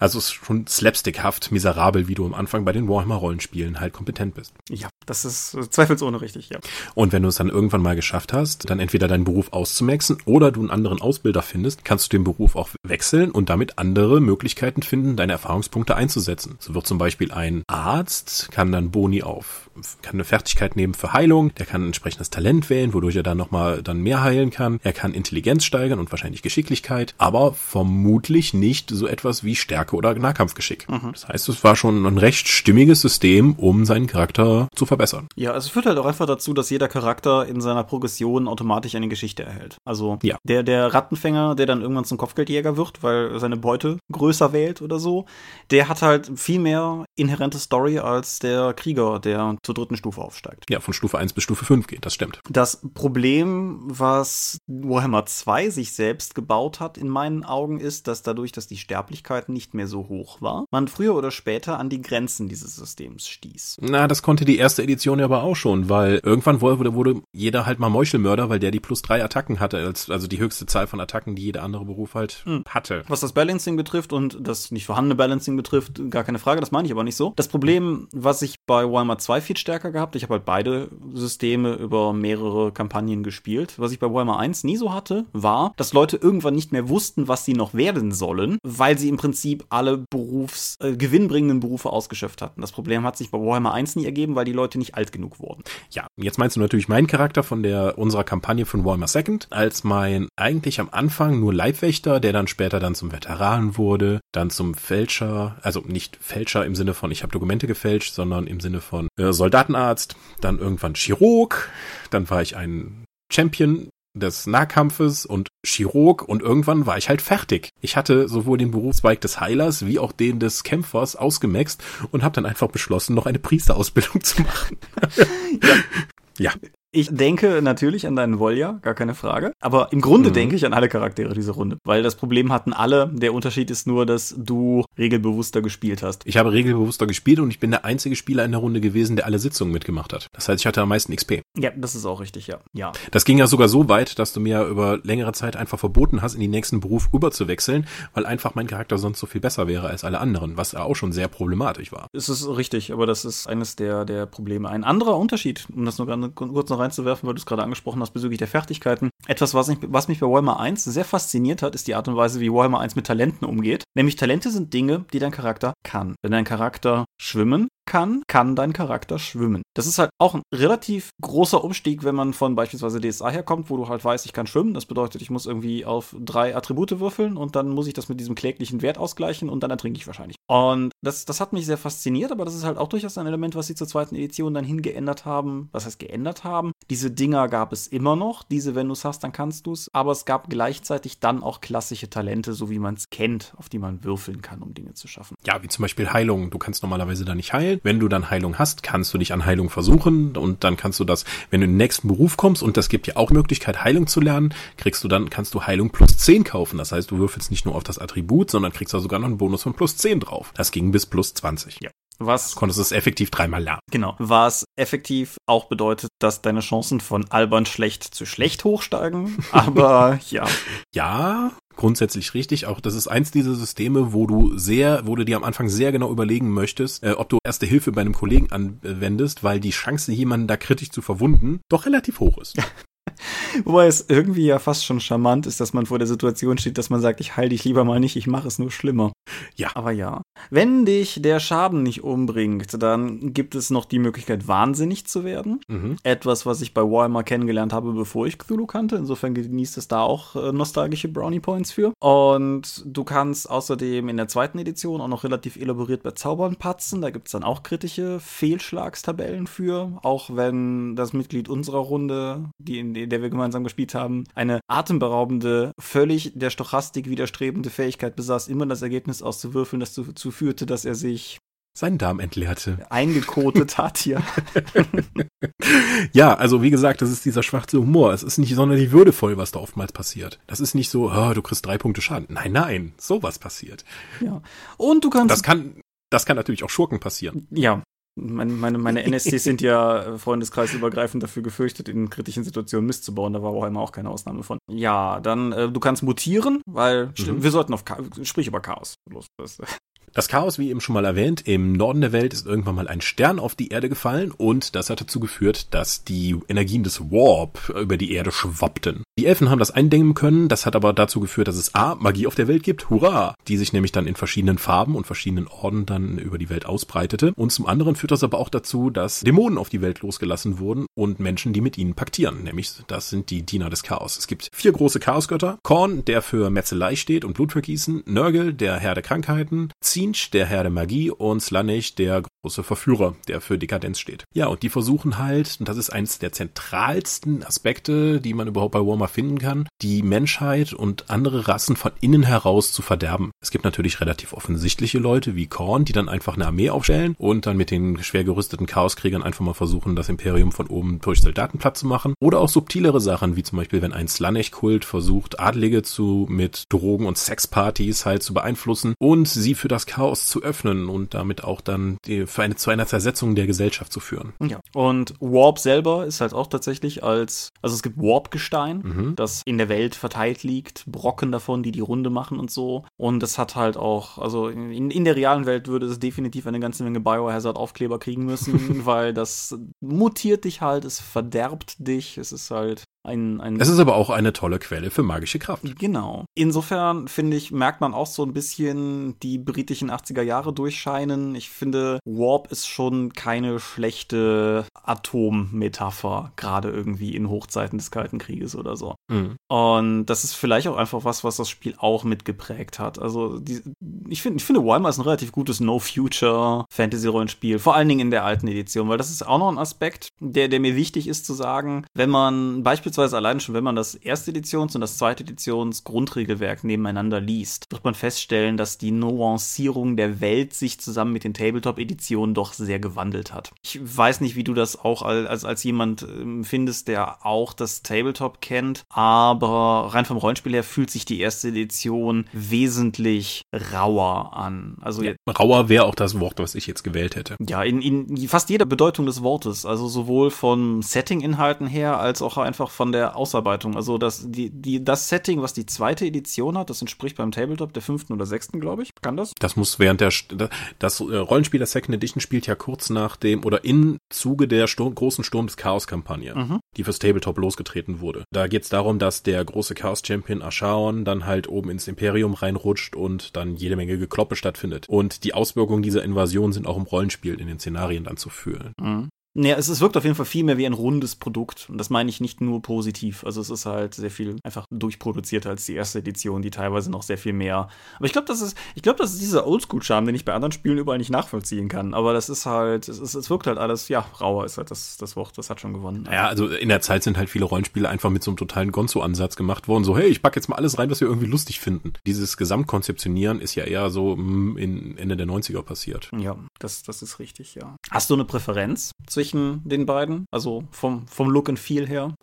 Also es ist schon slapstickhaft, miserabel, wie du am Anfang bei den Warhammer-Rollenspielen halt kompetent bist. Ja, das ist zweifelsohne richtig, ja. Und wenn du es dann irgendwann mal geschafft hast, dann entweder deinen Beruf auszumaxen oder du einen anderen Ausbilder findest, kannst du den Beruf auch wechseln und damit andere Möglichkeiten finden, deine Erfahrungspunkte einzusetzen. So wird zum Beispiel ein Arzt, kann dann Boni auf, kann eine Fertigkeit nehmen für Heilung, der kann ein entsprechendes Talent wählen, wodurch er dann nochmal dann mehr heilen kann. Er kann Intelligenz steigern und wahrscheinlich Geschicklichkeit, aber vermutlich nicht so etwas wie Stärke oder Nahkampfgeschick. Mhm. Das heißt, es war schon ein recht stimmiges System, um seinen Charakter zu verbessern. Ja, es führt halt auch einfach dazu, dass jeder Charakter in seiner Progression automatisch eine Geschichte erhält. Also ja. der, der Rattenfänger, der dann irgendwann zum Kopfgeldjäger wird, weil seine Beute größer wählt oder so, der hat halt viel mehr inhärente Story als der Krieger, der zur dritten Stufe aufsteigt. Ja, von Stufe 1 bis Stufe 5 geht, das stimmt. Das Problem, was Warhammer 2 sich selbst gebaut hat, in meinen Augen, ist, dass dadurch, dass die Sterblichkeit nicht mehr so hoch war, man früher oder später an die Grenzen dieses Systems stieß. Na, das konnte die erste Edition ja aber auch schon, weil irgendwann wurde, wurde jeder halt mal Meuchelmörder, weil der die plus drei Attacken hatte, als, also die höchste Zahl von Attacken, die jeder andere Beruf halt hm. hatte. Was das Balancing betrifft und das nicht vorhandene Balancing betrifft, gar keine Frage, das meine ich aber nicht so. Das Problem, was ich bei Warhammer 2 viel stärker gehabt, ich habe halt beide Systeme über mehrere Kampagnen gespielt. Was ich bei Warhammer 1 nie so hatte, war, dass Leute irgendwann nicht mehr wussten, was sie noch werden sollen, weil sie im Prinzip alle Berufs, äh, gewinnbringenden Berufe ausgeschöpft hatten. Das Problem hat sich bei Warhammer 1 nie ergeben, weil die Leute nicht alt genug wurden. Ja, jetzt meinst du natürlich meinen Charakter von der unserer Kampagne von Warhammer Second als mein eigentlich am Anfang nur Leibwächter, der dann später dann zum Veteran wurde, dann zum Fälscher, also nicht Fälscher im Sinne von ich habe Dokumente gefälscht, sondern im Sinne von äh, Soldatenarzt, dann irgendwann Chirurg, dann war ich ein Champion des Nahkampfes und Chirurg und irgendwann war ich halt fertig. Ich hatte sowohl den Berufszweig des Heilers wie auch den des Kämpfers ausgemaxt und habe dann einfach beschlossen, noch eine Priesterausbildung zu machen. ja. ja. Ich denke natürlich an deinen Volja, gar keine Frage. Aber im Grunde mhm. denke ich an alle Charaktere dieser Runde. Weil das Problem hatten alle. Der Unterschied ist nur, dass du regelbewusster gespielt hast. Ich habe regelbewusster gespielt und ich bin der einzige Spieler in der Runde gewesen, der alle Sitzungen mitgemacht hat. Das heißt, ich hatte am meisten XP. Ja, das ist auch richtig, ja. ja. Das ging ja sogar so weit, dass du mir über längere Zeit einfach verboten hast, in den nächsten Beruf überzuwechseln, weil einfach mein Charakter sonst so viel besser wäre als alle anderen, was ja auch schon sehr problematisch war. Es ist richtig, aber das ist eines der, der Probleme. Ein anderer Unterschied, um das nur ganz kurz noch reinzuwerfen, weil du es gerade angesprochen hast bezüglich der Fertigkeiten. Etwas, was, ich, was mich bei Warhammer 1 sehr fasziniert hat, ist die Art und Weise, wie Warhammer 1 mit Talenten umgeht. Nämlich Talente sind Dinge, die dein Charakter kann. Wenn dein Charakter schwimmen kann, kann dein Charakter schwimmen. Das ist halt auch ein relativ großer Umstieg, wenn man von beispielsweise DSA herkommt, wo du halt weißt, ich kann schwimmen. Das bedeutet, ich muss irgendwie auf drei Attribute würfeln und dann muss ich das mit diesem kläglichen Wert ausgleichen und dann ertrinke ich wahrscheinlich. Und das, das hat mich sehr fasziniert, aber das ist halt auch durchaus ein Element, was sie zur zweiten Edition dann hingeändert haben. Was heißt geändert haben? Diese Dinger gab es immer noch. Diese, wenn du es hast, dann kannst du es. Aber es gab gleichzeitig dann auch klassische Talente, so wie man es kennt, auf die man würfeln kann, um Dinge zu schaffen. Ja, wie zum Beispiel Heilung. Du kannst normalerweise da nicht heilen. Wenn du dann Heilung hast, kannst du dich an Heilung versuchen und dann kannst du das, wenn du in den nächsten Beruf kommst und das gibt dir auch Möglichkeit, Heilung zu lernen, kriegst du dann, kannst du Heilung plus 10 kaufen. Das heißt, du würfelst nicht nur auf das Attribut, sondern kriegst da sogar noch einen Bonus von plus 10 drauf. Das ging bis plus 20. Ja. Was konntest es effektiv dreimal lernen. Genau. Was effektiv auch bedeutet, dass deine Chancen von albern schlecht zu schlecht hochsteigen. Aber ja. Ja, grundsätzlich richtig. Auch das ist eins dieser Systeme, wo du sehr, wo du dir am Anfang sehr genau überlegen möchtest, äh, ob du erste Hilfe bei einem Kollegen anwendest, weil die Chance, jemanden da kritisch zu verwunden, doch relativ hoch ist. Wobei es irgendwie ja fast schon charmant ist, dass man vor der Situation steht, dass man sagt, ich heil dich lieber mal nicht, ich mache es nur schlimmer. Ja. Aber ja. Wenn dich der Schaden nicht umbringt, dann gibt es noch die Möglichkeit, wahnsinnig zu werden. Mhm. Etwas, was ich bei Warhammer kennengelernt habe, bevor ich Cthulhu kannte. Insofern genießt es da auch äh, nostalgische Brownie Points für. Und du kannst außerdem in der zweiten Edition auch noch relativ elaboriert bei Zaubern patzen. Da gibt es dann auch kritische Fehlschlagstabellen für. Auch wenn das Mitglied unserer Runde, die in der wir gemeinsam gespielt haben, eine atemberaubende, völlig der Stochastik widerstrebende Fähigkeit besaß, immer das Ergebnis auszuwürfeln, das dazu führte, dass er sich seinen Darm entleerte. Eingekotet hat hier. ja, also wie gesagt, das ist dieser schwarze Humor. Es ist nicht sonderlich würdevoll, was da oftmals passiert. Das ist nicht so, oh, du kriegst drei Punkte Schaden. Nein, nein, sowas passiert. Ja. Und du kannst. Das kann, das kann natürlich auch Schurken passieren. Ja, meine, meine, meine NSCs sind ja freundeskreisübergreifend dafür gefürchtet, in kritischen Situationen Mist zu bauen. Da war Warhammer auch keine Ausnahme von. Ja, dann, äh, du kannst mutieren, weil, mhm. wir sollten auf, Cha sprich über Chaos. Los, das, das Chaos, wie eben schon mal erwähnt, im Norden der Welt ist irgendwann mal ein Stern auf die Erde gefallen und das hat dazu geführt, dass die Energien des Warp über die Erde schwappten. Die Elfen haben das eindämmen können, das hat aber dazu geführt, dass es A, Magie auf der Welt gibt, hurra, die sich nämlich dann in verschiedenen Farben und verschiedenen Orden dann über die Welt ausbreitete. Und zum anderen führt das aber auch dazu, dass Dämonen auf die Welt losgelassen wurden und Menschen, die mit ihnen paktieren, nämlich das sind die Diener des Chaos. Es gibt vier große Chaosgötter, Korn, der für Metzelei steht und Blutvergießen, Nörgel, der Herr der Krankheiten, Zinch, der Herr der Magie und Slanish, der große Verführer, der für Dekadenz steht. Ja, und die versuchen halt, und das ist eines der zentralsten Aspekte, die man überhaupt bei Warhammer finden kann, die Menschheit und andere Rassen von innen heraus zu verderben. Es gibt natürlich relativ offensichtliche Leute wie Korn, die dann einfach eine Armee aufstellen und dann mit den schwer gerüsteten Chaoskriegern einfach mal versuchen, das Imperium von oben durch Soldaten platt zu machen. Oder auch subtilere Sachen, wie zum Beispiel, wenn ein Slanesh-Kult versucht, Adlige zu mit Drogen und Sexpartys halt zu beeinflussen und sie für das Chaos zu öffnen und damit auch dann die, für eine, zu einer Zersetzung der Gesellschaft zu führen. Ja. Und Warp selber ist halt auch tatsächlich als, also es gibt Warp-Gestein, mhm. das in der Welt verteilt liegt, Brocken davon, die die Runde machen und so. Und es hat halt auch, also in, in der realen Welt würde es definitiv eine ganze Menge Biohazard-Aufkleber kriegen müssen, weil das mutiert dich halt, es verderbt dich, es ist halt ein, ein es ist aber auch eine tolle Quelle für magische Kraft. Genau. Insofern finde ich, merkt man auch so ein bisschen die britischen 80er Jahre durchscheinen. Ich finde, Warp ist schon keine schlechte Atommetapher, gerade irgendwie in Hochzeiten des Kalten Krieges oder so. Mhm. Und das ist vielleicht auch einfach was, was das Spiel auch mitgeprägt hat. Also, die, ich, find, ich finde, Warhammer ist ein relativ gutes No-Future-Fantasy-Rollenspiel, vor allen Dingen in der alten Edition, weil das ist auch noch ein Aspekt, der, der mir wichtig ist zu sagen, wenn man beispielsweise beispielsweise allein schon, wenn man das erste Editions- und das zweite Editions Grundregelwerk nebeneinander liest, wird man feststellen, dass die Nuancierung der Welt sich zusammen mit den Tabletop-Editionen doch sehr gewandelt hat. Ich weiß nicht, wie du das auch als, als jemand ähm, findest, der auch das Tabletop kennt, aber rein vom Rollenspiel her fühlt sich die erste Edition wesentlich rauer an. Also ja, rauer wäre auch das Wort, was ich jetzt gewählt hätte. Ja, in, in fast jeder Bedeutung des Wortes. Also sowohl von Setting-Inhalten her als auch einfach von der Ausarbeitung. Also das, die, die, das Setting, was die zweite Edition hat, das entspricht beim Tabletop der fünften oder sechsten, glaube ich. Kann das? Das muss während der das äh, Rollenspiel der Second Edition spielt ja kurz nach dem oder im Zuge der Sturm, großen Sturm des Chaos-Kampagne, mhm. die fürs Tabletop losgetreten wurde. Da geht es darum, dass der große Chaos-Champion Ashaon dann halt oben ins Imperium reinrutscht und dann jede Menge Gekloppe stattfindet. Und die Auswirkungen dieser Invasion sind auch im Rollenspiel in den Szenarien dann zu fühlen. Mhm. Naja, es, es wirkt auf jeden Fall viel mehr wie ein rundes Produkt. Und das meine ich nicht nur positiv. Also es ist halt sehr viel einfach durchproduzierter als die erste Edition, die teilweise noch sehr viel mehr. Aber ich glaube, das ist, ich glaube, das ist dieser Oldschool-Charme, den ich bei anderen Spielen überall nicht nachvollziehen kann. Aber das ist halt, es, ist, es wirkt halt alles, ja, rauer ist halt das, das Wort, das hat schon gewonnen. Ja, also in der Zeit sind halt viele Rollenspiele einfach mit so einem totalen Gonzo-Ansatz gemacht worden. So, hey, ich pack jetzt mal alles rein, was wir irgendwie lustig finden. Dieses Gesamtkonzeptionieren ist ja eher so mm, in Ende der 90er passiert. Ja, das, das ist richtig, ja. Hast du eine Präferenz zwischen zwischen den beiden? Also vom, vom Look and Feel her?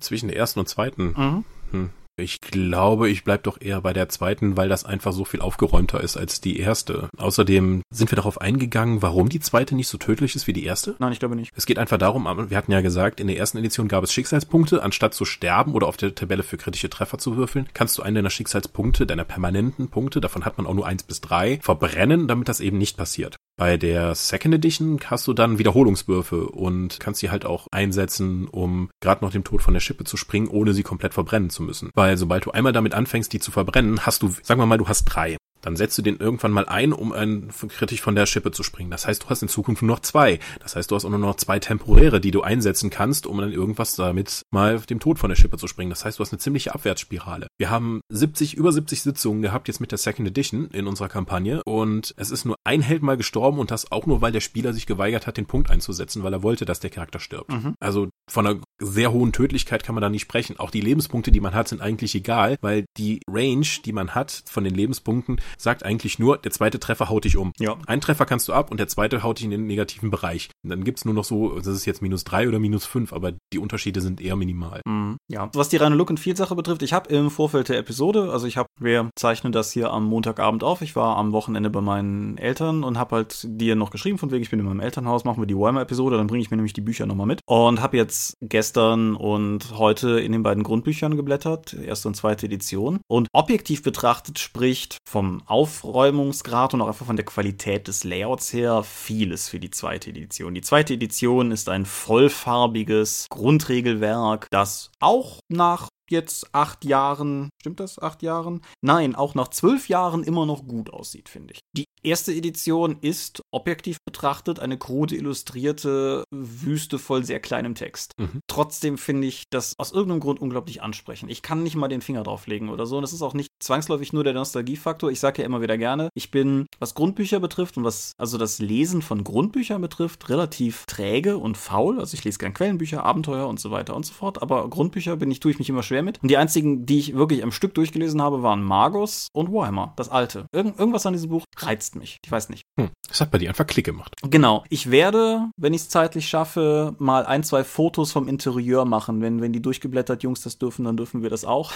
Zwischen der ersten und zweiten? Mhm. Hm. Ich glaube, ich bleib doch eher bei der zweiten, weil das einfach so viel aufgeräumter ist als die erste. Außerdem sind wir darauf eingegangen, warum die zweite nicht so tödlich ist wie die erste? Nein, ich glaube nicht. Es geht einfach darum, wir hatten ja gesagt, in der ersten Edition gab es Schicksalspunkte. Anstatt zu sterben oder auf der Tabelle für kritische Treffer zu würfeln, kannst du einen deiner Schicksalspunkte, deiner permanenten Punkte, davon hat man auch nur eins bis drei, verbrennen, damit das eben nicht passiert. Bei der Second Edition hast du dann Wiederholungswürfe und kannst sie halt auch einsetzen, um gerade noch dem Tod von der Schippe zu springen, ohne sie komplett verbrennen zu müssen. Weil sobald du einmal damit anfängst, die zu verbrennen, hast du, sagen wir mal, du hast drei. Dann setzt du den irgendwann mal ein, um ein, kritisch von der Schippe zu springen. Das heißt, du hast in Zukunft nur noch zwei. Das heißt, du hast auch nur noch zwei temporäre, die du einsetzen kannst, um dann irgendwas damit mal dem Tod von der Schippe zu springen. Das heißt, du hast eine ziemliche Abwärtsspirale. Wir haben 70, über 70 Sitzungen gehabt jetzt mit der Second Edition in unserer Kampagne und es ist nur ein Held mal gestorben und das auch nur, weil der Spieler sich geweigert hat, den Punkt einzusetzen, weil er wollte, dass der Charakter stirbt. Mhm. Also von einer sehr hohen Tödlichkeit kann man da nicht sprechen. Auch die Lebenspunkte, die man hat, sind eigentlich egal, weil die Range, die man hat von den Lebenspunkten, sagt eigentlich nur, der zweite Treffer haut dich um. Ja. Ein Treffer kannst du ab und der zweite haut dich in den negativen Bereich. Und dann gibt's nur noch so, das ist jetzt minus drei oder minus fünf, aber die Unterschiede sind eher minimal. Mhm. Ja, was die reine Look and Feel Sache betrifft, ich habe im Vorfeld der Episode, also ich habe, wir zeichnen das hier am Montagabend auf. Ich war am Wochenende bei meinen Eltern und habe halt dir noch geschrieben, von wegen, ich bin in meinem Elternhaus, machen wir die Warhammer-Episode, dann bringe ich mir nämlich die Bücher nochmal mit. Und habe jetzt gestern und heute in den beiden Grundbüchern geblättert, erste und zweite Edition. Und objektiv betrachtet spricht vom Aufräumungsgrad und auch einfach von der Qualität des Layouts her vieles für die zweite Edition. Die zweite Edition ist ein vollfarbiges Grundregelwerk, das auch nach jetzt acht Jahren, stimmt das, acht Jahren? Nein, auch nach zwölf Jahren immer noch gut aussieht, finde ich. Die erste Edition ist objektiv betrachtet eine krude illustrierte Wüste voll sehr kleinem Text. Mhm. Trotzdem finde ich das aus irgendeinem Grund unglaublich ansprechend. Ich kann nicht mal den Finger drauflegen oder so. Und das ist auch nicht zwangsläufig nur der Nostalgiefaktor. Ich sage ja immer wieder gerne, ich bin, was Grundbücher betrifft und was also das Lesen von Grundbüchern betrifft, relativ träge und faul. Also ich lese gern Quellenbücher, Abenteuer und so weiter und so fort. Aber Grundbücher bin ich, tue ich mich immer schwer mit. Und die einzigen, die ich wirklich am Stück durchgelesen habe, waren Magus und Warhammer, das alte. Irgend, irgendwas an diesem Buch reizt reizt mich. Ich weiß nicht. Hm, das hat bei dir einfach Klick gemacht. Genau. Ich werde, wenn ich es zeitlich schaffe, mal ein, zwei Fotos vom Interieur machen. Wenn, wenn die durchgeblättert Jungs das dürfen, dann dürfen wir das auch.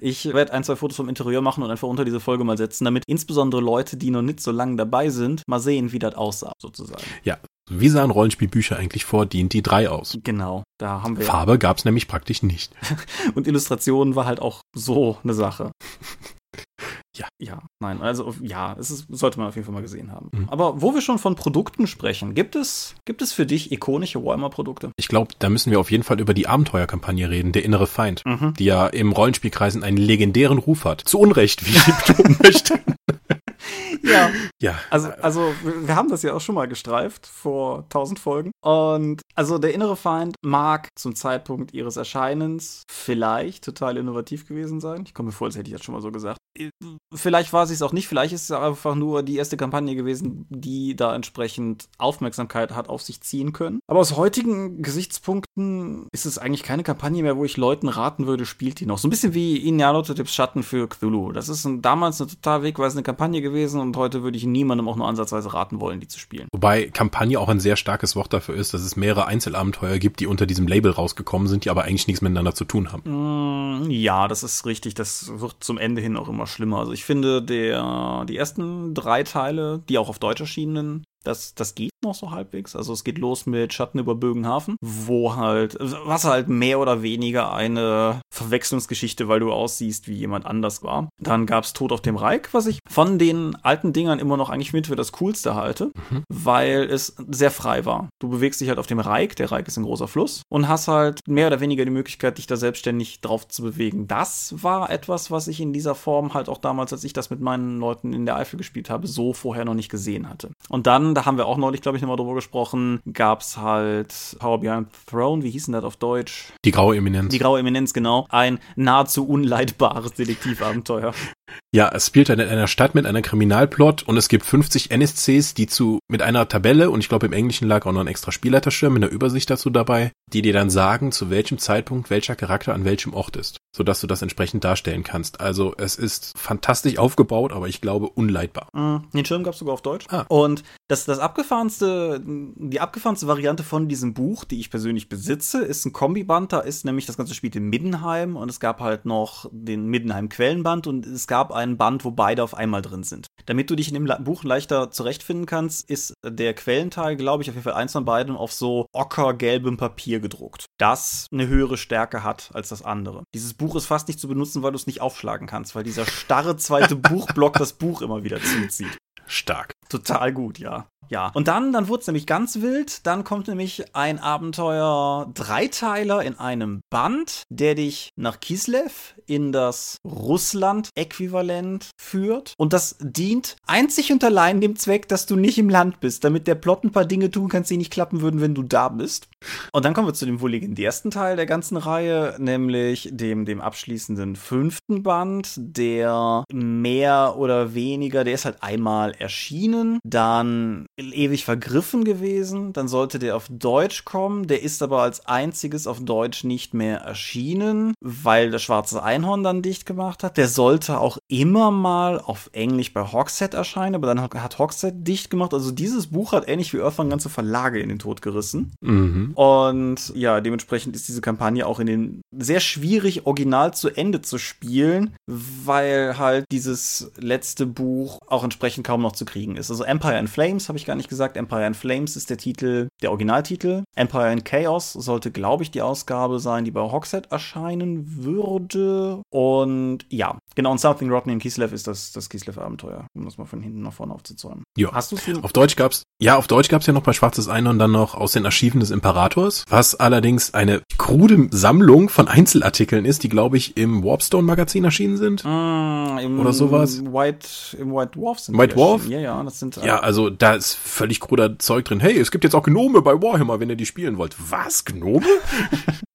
Ich werde ein, zwei Fotos vom Interieur machen und einfach unter diese Folge mal setzen, damit insbesondere Leute, die noch nicht so lange dabei sind, mal sehen, wie das aussah, sozusagen. Ja, wie sahen Rollenspielbücher eigentlich vor D&D 3 aus? Genau, da haben wir. Farbe gab es nämlich praktisch nicht. und Illustration war halt auch so eine Sache. Ja. Ja, nein, also ja, es ist, sollte man auf jeden Fall mal gesehen haben. Mhm. Aber wo wir schon von Produkten sprechen, gibt es, gibt es für dich ikonische Warhammer-Produkte? Ich glaube, da müssen wir auf jeden Fall über die Abenteuerkampagne reden, der innere Feind, mhm. die ja im Rollenspielkreisen einen legendären Ruf hat. Zu Unrecht, wie ich betonen möchte. ja. Ja. Also, also, wir haben das ja auch schon mal gestreift vor tausend Folgen. Und also der innere Feind mag zum Zeitpunkt ihres Erscheinens vielleicht total innovativ gewesen sein. Ich komme mir vor, als hätte ich das schon mal so gesagt. Vielleicht war sie es auch nicht, vielleicht ist es einfach nur die erste Kampagne gewesen, die da entsprechend Aufmerksamkeit hat auf sich ziehen können. Aber aus heutigen Gesichtspunkten ist es eigentlich keine Kampagne mehr, wo ich Leuten raten würde, spielt die noch. So ein bisschen wie Inyalotetips Schatten für Cthulhu. Das ist ein, damals eine total wegweisende Kampagne gewesen und heute würde ich niemandem auch nur ansatzweise raten wollen, die zu spielen. Wobei Kampagne auch ein sehr starkes Wort dafür ist, dass es mehrere Einzelabenteuer gibt, die unter diesem Label rausgekommen sind, die aber eigentlich nichts miteinander zu tun haben. Mm, ja, das ist richtig. Das wird zum Ende hin auch immer schlimmer. Also ich finde, der, die ersten drei Teile, die auch auf Deutsch erschienen, das, das geht noch so halbwegs. Also es geht los mit Schatten über Bögenhafen, wo halt, was halt mehr oder weniger eine Verwechslungsgeschichte, weil du aussiehst wie jemand anders war. Dann gab's Tod auf dem Reich, was ich von den alten Dingern immer noch eigentlich mit für das Coolste halte, mhm. weil es sehr frei war. Du bewegst dich halt auf dem Reich, der Reich ist ein großer Fluss, und hast halt mehr oder weniger die Möglichkeit, dich da selbstständig drauf zu bewegen. Das war etwas, was ich in dieser Form halt auch damals, als ich das mit meinen Leuten in der Eifel gespielt habe, so vorher noch nicht gesehen hatte. Und dann da haben wir auch neulich, glaube ich, nochmal drüber gesprochen, gab es halt Power Behind the Throne, wie hieß denn das auf Deutsch? Die graue Eminenz. Die graue Eminenz, genau. Ein nahezu unleidbares Detektivabenteuer. Ja, es spielt in einer Stadt mit einer Kriminalplot und es gibt 50 NSCs, die zu mit einer Tabelle und ich glaube im Englischen lag auch noch ein extra Spielleiterschirm mit einer Übersicht dazu dabei, die dir dann sagen, zu welchem Zeitpunkt welcher Charakter an welchem Ort ist, sodass du das entsprechend darstellen kannst. Also es ist fantastisch aufgebaut, aber ich glaube unleitbar. Mm, den Schirm gab es sogar auf Deutsch. Ah. Und das, das abgefahrenste, die abgefahrenste Variante von diesem Buch, die ich persönlich besitze, ist ein Kombiband. Da ist nämlich das ganze Spiel in Middenheim und es gab halt noch den Middenheim Quellenband und es gab einen Band, wo beide auf einmal drin sind. Damit du dich in dem Buch leichter zurechtfinden kannst, ist der Quellenteil, glaube ich, auf jeden Fall eins von beiden auf so ockergelbem Papier gedruckt. Das eine höhere Stärke hat als das andere. Dieses Buch ist fast nicht zu benutzen, weil du es nicht aufschlagen kannst, weil dieser starre zweite Buchblock das Buch immer wieder zuzieht. Stark. Total gut, ja. Ja. Und dann, dann wurde es nämlich ganz wild. Dann kommt nämlich ein Abenteuer Dreiteiler in einem Band, der dich nach Kislev in das Russland-Äquivalent führt. Und das dient einzig und allein dem Zweck, dass du nicht im Land bist, damit der Plot ein paar Dinge tun kannst, die nicht klappen würden, wenn du da bist. Und dann kommen wir zu dem wohl legendärsten Teil der ganzen Reihe, nämlich dem, dem abschließenden fünften Band, der mehr oder weniger, der ist halt einmal erschienen, dann ewig vergriffen gewesen, dann sollte der auf Deutsch kommen, der ist aber als einziges auf Deutsch nicht mehr erschienen, weil das Schwarze Einhorn dann dicht gemacht hat. Der sollte auch immer mal auf Englisch bei Hogshead erscheinen, aber dann hat Hogshead dicht gemacht. Also dieses Buch hat ähnlich wie Earthbound ganze Verlage in den Tod gerissen. Mhm. Und ja, dementsprechend ist diese Kampagne auch in den sehr schwierig original zu Ende zu spielen, weil halt dieses letzte Buch auch entsprechend kaum noch zu kriegen ist. Also Empire in Flames habe ich gar nicht gesagt. Empire in Flames ist der Titel, der Originaltitel. Empire in Chaos sollte, glaube ich, die Ausgabe sein, die bei Hogshead erscheinen würde. Und ja, genau. Und Something Rotten in Kislev ist das, das Kislev-Abenteuer, um das mal von hinten nach vorne aufzuzäumen. Ja. Hast du es? Auf Deutsch gab's, ja, auf Deutsch gab's ja noch bei Schwarzes Einhorn dann noch aus den Archiven des Imperators, was allerdings eine krude Sammlung von Einzelartikeln ist, die, glaube ich, im Warpstone-Magazin erschienen sind. Mm, im, Oder sowas. White, Im White Dwarf sind White Dwarf? Ja, ja, das sind. Ja, also da ist völlig kruder Zeug drin. Hey, es gibt jetzt auch Gnome bei Warhammer, wenn ihr die spielen wollt. Was? Gnome?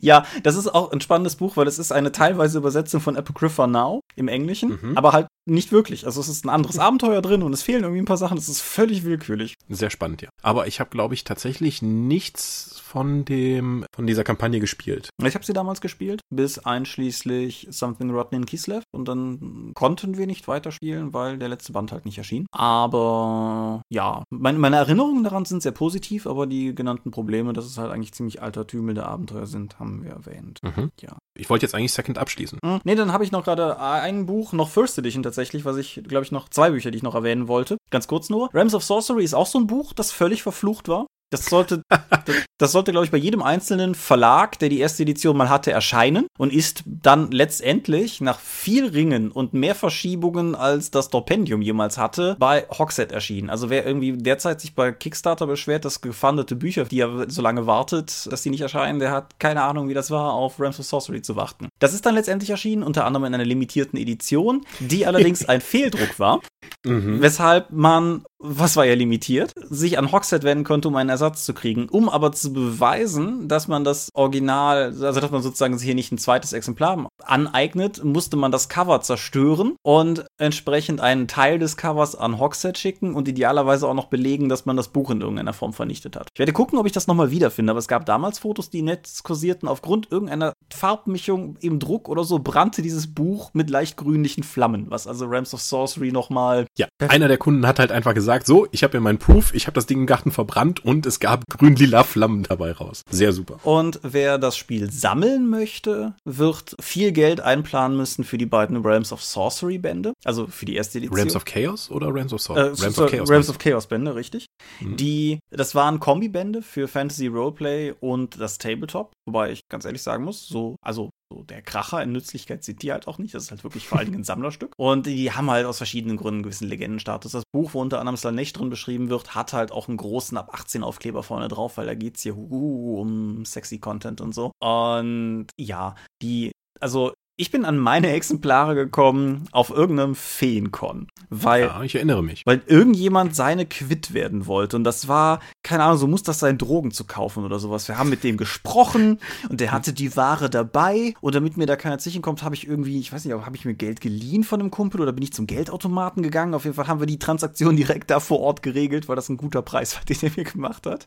Ja, das ist auch ein spannendes Buch, weil es ist eine teilweise Übersetzung von Apocrypha Now im Englischen, mhm. aber halt nicht wirklich. Also es ist ein anderes Abenteuer drin und es fehlen irgendwie ein paar Sachen. Es ist völlig willkürlich. Sehr spannend, ja. Aber ich habe, glaube ich, tatsächlich nichts von dem von dieser Kampagne gespielt. Ich habe sie damals gespielt, bis einschließlich Something Rotten in Kislev und dann konnten wir nicht weiterspielen, weil der letzte Band halt nicht erschien. Aber ja, meine, meine Erinnerungen daran sind sehr positiv, aber die genannten Probleme, dass es halt eigentlich ziemlich altertümelnde Abenteuer sind, haben wir erwähnt. Mhm. Ja. Ich wollte jetzt eigentlich Second abschließen. Mhm. Nee, dann habe ich noch gerade ein Buch, noch First Edition tatsächlich, was ich, glaube ich, noch zwei Bücher, die ich noch erwähnen wollte. Ganz kurz nur. Realms of Sorcery ist auch so ein Buch, das völlig verflucht war. Das sollte, das, das, sollte, glaube ich, bei jedem einzelnen Verlag, der die erste Edition mal hatte, erscheinen und ist dann letztendlich nach viel Ringen und mehr Verschiebungen als das Torpendium jemals hatte, bei Hogshead erschienen. Also wer irgendwie derzeit sich bei Kickstarter beschwert, dass gefundete Bücher, die er so lange wartet, dass die nicht erscheinen, der hat keine Ahnung, wie das war, auf Realms of Sorcery zu warten. Das ist dann letztendlich erschienen, unter anderem in einer limitierten Edition, die allerdings ein Fehldruck war, mhm. weshalb man was war ja limitiert, sich an Hogshead wenden konnte, um einen Ersatz zu kriegen. Um aber zu beweisen, dass man das Original, also dass man sozusagen hier nicht ein zweites Exemplar aneignet, musste man das Cover zerstören und entsprechend einen Teil des Covers an Hogshead schicken und idealerweise auch noch belegen, dass man das Buch in irgendeiner Form vernichtet hat. Ich werde gucken, ob ich das nochmal wiederfinde, aber es gab damals Fotos, die nett kursierten. Aufgrund irgendeiner Farbmischung im Druck oder so brannte dieses Buch mit leicht grünlichen Flammen, was also Rams of Sorcery nochmal. Ja, einer der Kunden hat halt einfach gesagt, so, ich habe hier meinen Proof, ich habe das Ding im Garten verbrannt und es gab grün-lila Flammen dabei raus. Sehr super. Und wer das Spiel sammeln möchte, wird viel Geld einplanen müssen für die beiden Realms of Sorcery Bände, also für die erste Edition. Realms of Chaos oder Realms of Sorcery? Äh, Realms, of Chaos, Realms of Chaos Bände, richtig. Mhm. Die, das waren Kombibände für Fantasy Roleplay und das Tabletop, wobei ich ganz ehrlich sagen muss, so, also so der Kracher in Nützlichkeit sind die halt auch nicht. Das ist halt wirklich vor allen Dingen ein Sammlerstück. Und die haben halt aus verschiedenen Gründen einen gewissen Legendenstatus. Das Buch, wo unter anderem Slanesh drin beschrieben wird, hat halt auch einen großen ab 18 Aufkleber vorne drauf, weil da geht es hier uh, um sexy Content und so. Und ja, die also ich bin an meine Exemplare gekommen auf irgendeinem Feenkon, weil ja, ich erinnere mich, weil irgendjemand seine quitt werden wollte und das war keine Ahnung, so muss das sein, Drogen zu kaufen oder sowas. Wir haben mit dem gesprochen und der hatte die Ware dabei und damit mir da keiner zwischenkommt, habe ich irgendwie, ich weiß nicht, habe ich mir Geld geliehen von einem Kumpel oder bin ich zum Geldautomaten gegangen? Auf jeden Fall haben wir die Transaktion direkt da vor Ort geregelt, weil das ein guter Preis war, den er mir gemacht hat.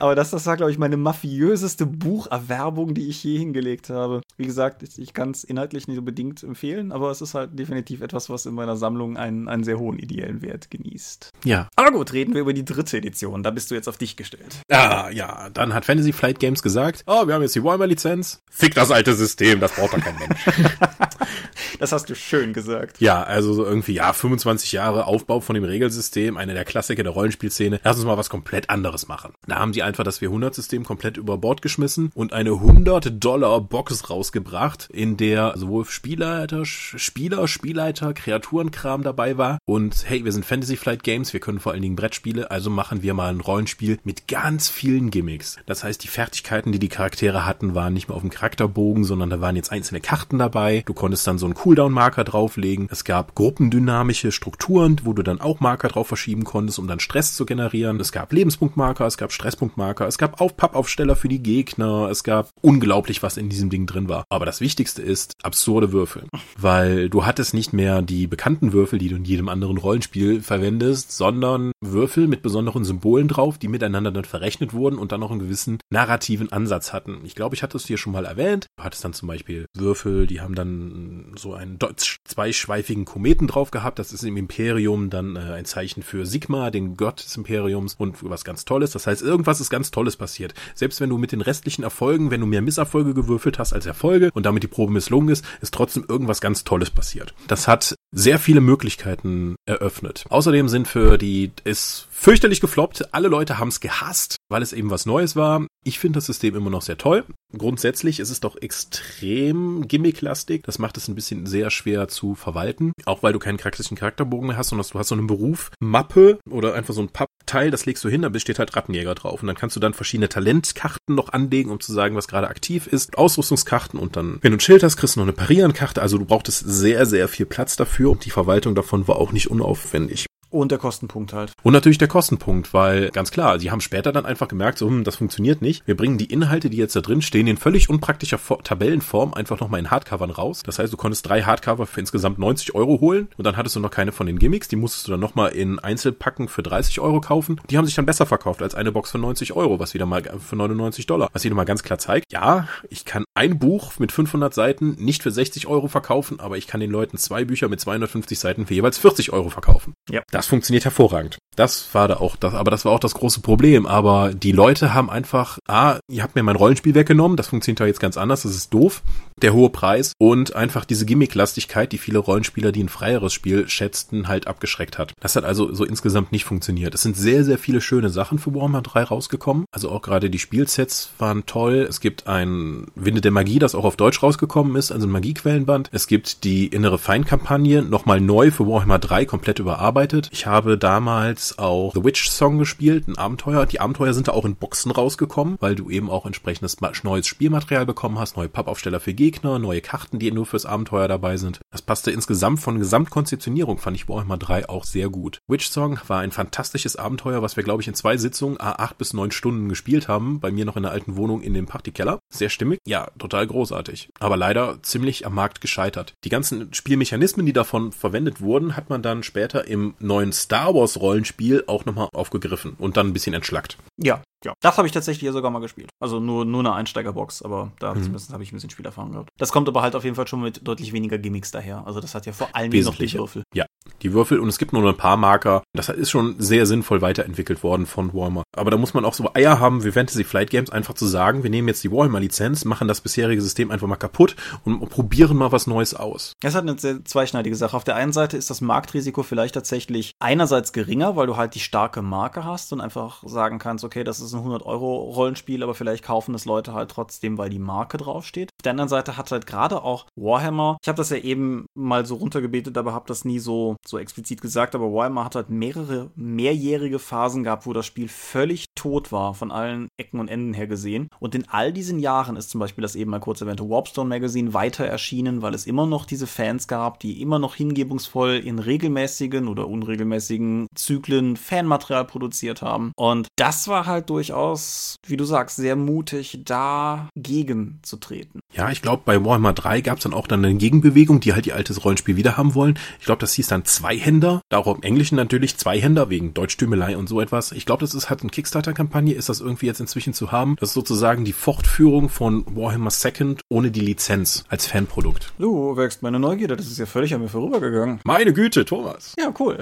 Aber das, das war, glaube ich, meine mafiöseste Bucherwerbung, die ich je hingelegt habe. Wie gesagt, ich kann kann es inhaltlich nicht unbedingt empfehlen, aber es ist halt definitiv etwas, was in meiner Sammlung einen, einen sehr hohen ideellen Wert genießt. Ja. Aber gut, reden wir über die dritte Edition. Da bist du jetzt auf dich gestellt. Ah, ja. Dann hat Fantasy Flight Games gesagt, oh, wir haben jetzt die Warhammer-Lizenz. Fick das alte System, das braucht doch kein Mensch. das hast du schön gesagt. Ja, also so irgendwie, ja, 25 Jahre Aufbau von dem Regelsystem, eine der Klassiker der Rollenspielszene. Lass uns mal was komplett anderes machen. Da haben sie einfach das 400-System komplett über Bord geschmissen und eine 100 Dollar Box rausgebracht, in der sowohl Spielleiter, Spieler, Spielleiter, Kreaturenkram dabei war. Und hey, wir sind Fantasy Flight Games, wir können vor allen Dingen Brettspiele, also machen wir mal ein Rollenspiel mit ganz vielen Gimmicks. Das heißt, die Fertigkeiten, die die Charaktere hatten, waren nicht mehr auf dem Charakterbogen, sondern da waren jetzt einzelne Karten dabei. Du konntest dann so einen Cooldown-Marker drauflegen. Es gab gruppendynamische Strukturen, wo du dann auch Marker drauf verschieben konntest, um dann Stress zu generieren. Es gab Lebenspunktmarker, es gab Stresspunktmarker, es gab Aufpappaufsteller für die Gegner, es gab unglaublich, was in diesem Ding drin war. Aber das Wichtigste ist absurde Würfel. Weil du hattest nicht mehr die bekannten Würfel, die du in jedem anderen Rollenspiel verwendest, sondern Würfel mit besonderen Symbolen drauf, die miteinander dann verrechnet wurden und dann noch einen gewissen narrativen Ansatz hatten. Ich glaube, ich hatte es dir schon mal erwähnt. Du hattest dann zum Beispiel Würfel, die haben dann so einen zweischweifigen Kometen drauf gehabt. Das ist im Imperium dann äh, ein Zeichen für Sigma, den Gott des Imperiums und was ganz Tolles. Das heißt, irgendwas ist ganz Tolles passiert. Selbst wenn du mit den restlichen Erfolgen, wenn du mehr Misserfolge gewürfelt hast als Erfolge und damit die Probe misslungen ist, ist trotzdem irgendwas ganz Tolles passiert. Das hat sehr viele Möglichkeiten eröffnet. Außerdem sind für die, ist fürchterlich gefloppt. Alle Leute haben es gehasst, weil es eben was Neues war. Ich finde das System immer noch sehr toll. Grundsätzlich ist es doch extrem gimmicklastig. Das macht es ein bisschen sehr schwer zu verwalten. Auch weil du keinen charakterischen Charakterbogen mehr hast, sondern du hast so eine Berufmappe oder einfach so ein Pappteil, das legst du hin, da steht halt Rattenjäger drauf. Und dann kannst du dann verschiedene Talentkarten noch anlegen, um zu sagen, was gerade aktiv ist. Ausrüstungskarten und dann, wenn du ein Schild hast, kriegst du noch eine Parierenkarte. Also du brauchtest sehr, sehr viel Platz dafür und die Verwaltung davon war auch nicht unaufwendig. Und der Kostenpunkt halt. Und natürlich der Kostenpunkt, weil ganz klar, die haben später dann einfach gemerkt, so, hm, das funktioniert nicht. Wir bringen die Inhalte, die jetzt da drin stehen, in völlig unpraktischer Tabellenform einfach nochmal in Hardcovern raus. Das heißt, du konntest drei Hardcover für insgesamt 90 Euro holen und dann hattest du noch keine von den Gimmicks. Die musstest du dann nochmal in Einzelpacken für 30 Euro kaufen. Die haben sich dann besser verkauft als eine Box für 90 Euro, was wieder mal für 99 Dollar. Was wieder mal ganz klar zeigt, ja, ich kann ein Buch mit 500 Seiten nicht für 60 Euro verkaufen, aber ich kann den Leuten zwei Bücher mit 250 Seiten für jeweils 40 Euro verkaufen. Ja. Das funktioniert hervorragend. Das war da auch das, aber das war auch das große Problem. Aber die Leute haben einfach, ah, ihr habt mir mein Rollenspiel weggenommen, das funktioniert ja jetzt ganz anders, das ist doof. Der hohe Preis und einfach diese Gimmicklastigkeit, die viele Rollenspieler, die ein freieres Spiel schätzten, halt abgeschreckt hat. Das hat also so insgesamt nicht funktioniert. Es sind sehr, sehr viele schöne Sachen für Warhammer 3 rausgekommen. Also auch gerade die Spielsets waren toll. Es gibt ein Winde der Magie, das auch auf Deutsch rausgekommen ist, also ein Magiequellenband. Es gibt die innere Feindkampagne, nochmal neu für Warhammer 3 komplett überarbeitet. Ich habe damals auch The Witch Song gespielt, ein Abenteuer. Die Abenteuer sind da auch in Boxen rausgekommen, weil du eben auch entsprechendes neues Spielmaterial bekommen hast, neue Pappaufsteller für Gegner, neue Karten, die nur fürs Abenteuer dabei sind. Das passte insgesamt von Gesamtkonzeptionierung, fand ich Warhammer 3 auch sehr gut. Witch Song war ein fantastisches Abenteuer, was wir, glaube ich, in zwei Sitzungen a8 bis neun Stunden gespielt haben, bei mir noch in der alten Wohnung in dem Partykeller. Sehr stimmig, ja, total großartig. Aber leider ziemlich am Markt gescheitert. Die ganzen Spielmechanismen, die davon verwendet wurden, hat man dann später im neuen Star Wars Rollenspiel auch nochmal aufgegriffen und dann ein bisschen entschlackt. Ja, ja, das habe ich tatsächlich hier sogar mal gespielt. Also nur, nur eine Einsteigerbox, aber da mhm. zumindest habe ich ein bisschen Spielerfahrung gehabt. Das kommt aber halt auf jeden Fall schon mit deutlich weniger Gimmicks daher. Also das hat ja vor allen Dingen noch die Würfel. Ja, die Würfel und es gibt nur ein paar Marker. Das ist schon sehr sinnvoll weiterentwickelt worden von Warhammer. Aber da muss man auch so Eier haben wie Fantasy Flight Games, einfach zu sagen, wir nehmen jetzt die Warhammer-Lizenz, machen das bisherige System einfach mal kaputt und probieren mal was Neues aus. Es hat eine sehr zweischneidige Sache. Auf der einen Seite ist das Marktrisiko vielleicht tatsächlich einerseits geringer, weil du halt die starke Marke hast und einfach sagen kannst, okay, das ist ein 100 Euro Rollenspiel, aber vielleicht kaufen es Leute halt trotzdem, weil die Marke draufsteht. Auf der anderen Seite hat halt gerade auch Warhammer, ich habe das ja eben mal so runtergebetet, aber habe das nie so, so explizit gesagt, aber Warhammer hat halt mehrere mehrjährige Phasen gehabt, wo das Spiel völlig tot war, von allen Ecken und Enden her gesehen. Und in all diesen Jahren ist zum Beispiel das eben mal kurz erwähnte Warpstone Magazine weiter erschienen, weil es immer noch diese Fans gab, die immer noch hingebungsvoll in regelmäßigen oder unregelmäßigen Zyklen Fanmaterial produziert haben. Und das war halt durchaus wie du sagst, sehr mutig, dagegen zu treten. Ja, ich glaube, bei Warhammer 3 gab es dann auch dann eine Gegenbewegung, die halt ihr altes Rollenspiel wieder haben wollen. Ich glaube, das hieß dann Zweihänder, da auch im Englischen natürlich Zweihänder wegen Deutschtümelei und so etwas. Ich glaube, das ist halt eine Kickstarter-Kampagne, ist das irgendwie jetzt inzwischen zu haben. Das ist sozusagen die Fortführung von Warhammer Second ohne die Lizenz als Fanprodukt. Du wächst meine Neugierde, das ist ja völlig an mir vorübergegangen. Meine Güte, Thomas. Ja, cool.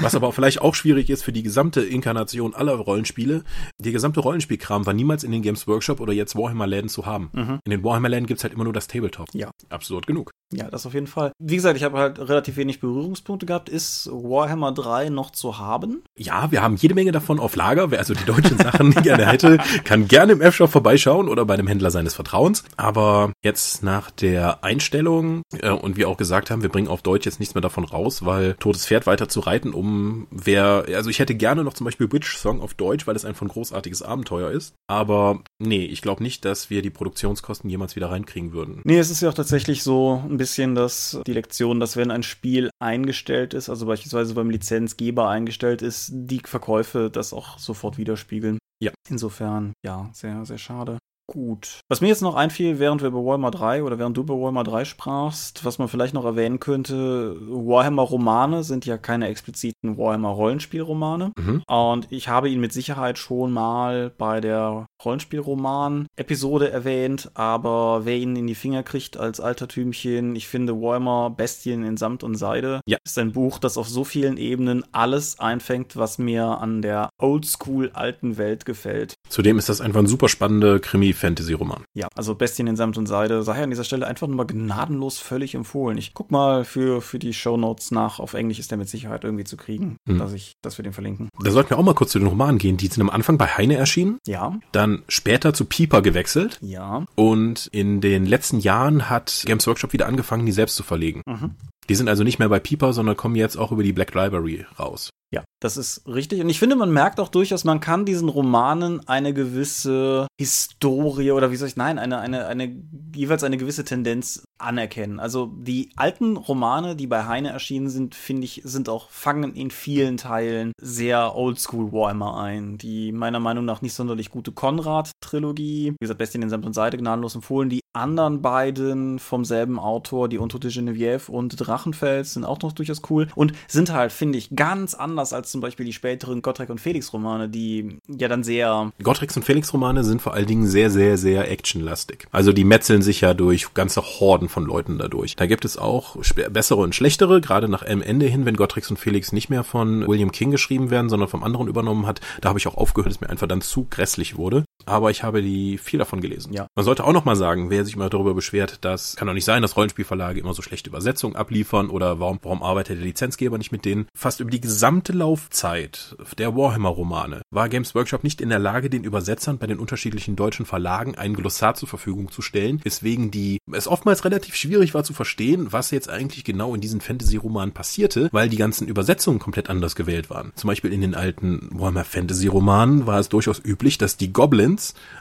Was aber vielleicht auch schwierig ist für die gesamte Inkarnation aller Rollenspiele, die gesamte Rollenspielkram war niemals in den Games Workshop oder jetzt Warhammer-Läden zu haben. Mhm. In den Warhammer-Läden gibt's halt immer nur das Tabletop. Ja. Absurd genug. Ja, das auf jeden Fall. Wie gesagt, ich habe halt relativ wenig Berührungspunkte gehabt. Ist Warhammer 3 noch zu haben? Ja, wir haben jede Menge davon auf Lager. Wer also die deutschen Sachen gerne hätte, kann gerne im F-Shop vorbeischauen oder bei dem Händler seines Vertrauens. Aber jetzt nach der Einstellung äh, und wie auch gesagt haben, wir bringen auf Deutsch jetzt nichts mehr davon raus, weil Totes Pferd weiter zu reiten, um wer, also ich hätte gerne noch zum Beispiel Witch Song auf Deutsch, weil es ein von großartiges Abenteuer ist. Aber nee, ich glaube nicht, dass wir die Produktionskosten jemals wieder reinkriegen würden. Nee, es ist ja auch tatsächlich so ein bisschen dass die Lektion, dass wenn ein Spiel eingestellt ist, also beispielsweise beim Lizenzgeber eingestellt ist, die Verkäufe das auch sofort widerspiegeln. Ja. Insofern, ja, sehr, sehr schade. Gut. Was mir jetzt noch einfiel, während wir über Warhammer 3 oder während du über Warhammer 3 sprachst, was man vielleicht noch erwähnen könnte, Warhammer-Romane sind ja keine expliziten Warhammer-Rollenspielromane. Mhm. Und ich habe ihn mit Sicherheit schon mal bei der Rollenspielroman-Episode erwähnt, aber wer ihn in die Finger kriegt als Altertümchen, ich finde Warhammer Bestien in Samt und Seide ja. ist ein Buch, das auf so vielen Ebenen alles einfängt, was mir an der oldschool alten Welt gefällt. Zudem ist das einfach ein super spannender Krimi Fantasy-Roman. Ja, also Bestien in Samt und Seide sei an dieser Stelle einfach nur mal gnadenlos völlig empfohlen. Ich guck mal für, für die Shownotes nach. Auf Englisch ist der mit Sicherheit irgendwie zu kriegen, hm. dass, ich, dass wir den verlinken. Da sollten wir auch mal kurz zu den Romanen gehen. Die sind am Anfang bei Heine erschienen. Ja. Dann später zu Pieper gewechselt. Ja. Und in den letzten Jahren hat Games Workshop wieder angefangen, die selbst zu verlegen. Mhm. Die sind also nicht mehr bei Pieper, sondern kommen jetzt auch über die Black Library raus. Ja, das ist richtig. Und ich finde, man merkt auch durchaus, man kann diesen Romanen eine gewisse Historie oder wie soll ich, nein, eine, eine, eine, jeweils eine gewisse Tendenz anerkennen. Also die alten Romane, die bei Heine erschienen sind, finde ich, sind auch, fangen in vielen Teilen sehr oldschool Warhammer ein. Die meiner Meinung nach nicht sonderlich gute Konrad-Trilogie, wie gesagt, Bestien in Samt und Seite gnadenlos empfohlen. Die anderen beiden vom selben Autor, die Untote Genevieve und Drachenfels, sind auch noch durchaus cool und sind halt, finde ich, ganz anders als zum Beispiel die späteren Gottrek und Felix Romane, die ja dann sehr. Gottreks und Felix Romane sind vor allen Dingen sehr, sehr, sehr actionlastig. Also die metzeln sich ja durch ganze Horden von Leuten dadurch. Da gibt es auch bessere und schlechtere, gerade nach am Ende hin, wenn Gottrix und Felix nicht mehr von William King geschrieben werden, sondern vom anderen übernommen hat. Da habe ich auch aufgehört, es mir einfach dann zu grässlich wurde. Aber ich habe die viel davon gelesen. Ja. Man sollte auch noch mal sagen, wer sich immer darüber beschwert, das kann doch nicht sein, dass Rollenspielverlage immer so schlechte Übersetzungen abliefern oder warum, warum arbeitet der Lizenzgeber nicht mit denen? Fast über die gesamte Laufzeit der Warhammer-Romane war Games Workshop nicht in der Lage, den Übersetzern bei den unterschiedlichen deutschen Verlagen ein Glossar zur Verfügung zu stellen, weswegen die es oftmals relativ schwierig war zu verstehen, was jetzt eigentlich genau in diesen Fantasy-Romanen passierte, weil die ganzen Übersetzungen komplett anders gewählt waren. Zum Beispiel in den alten Warhammer Fantasy-Romanen war es durchaus üblich, dass die Goblins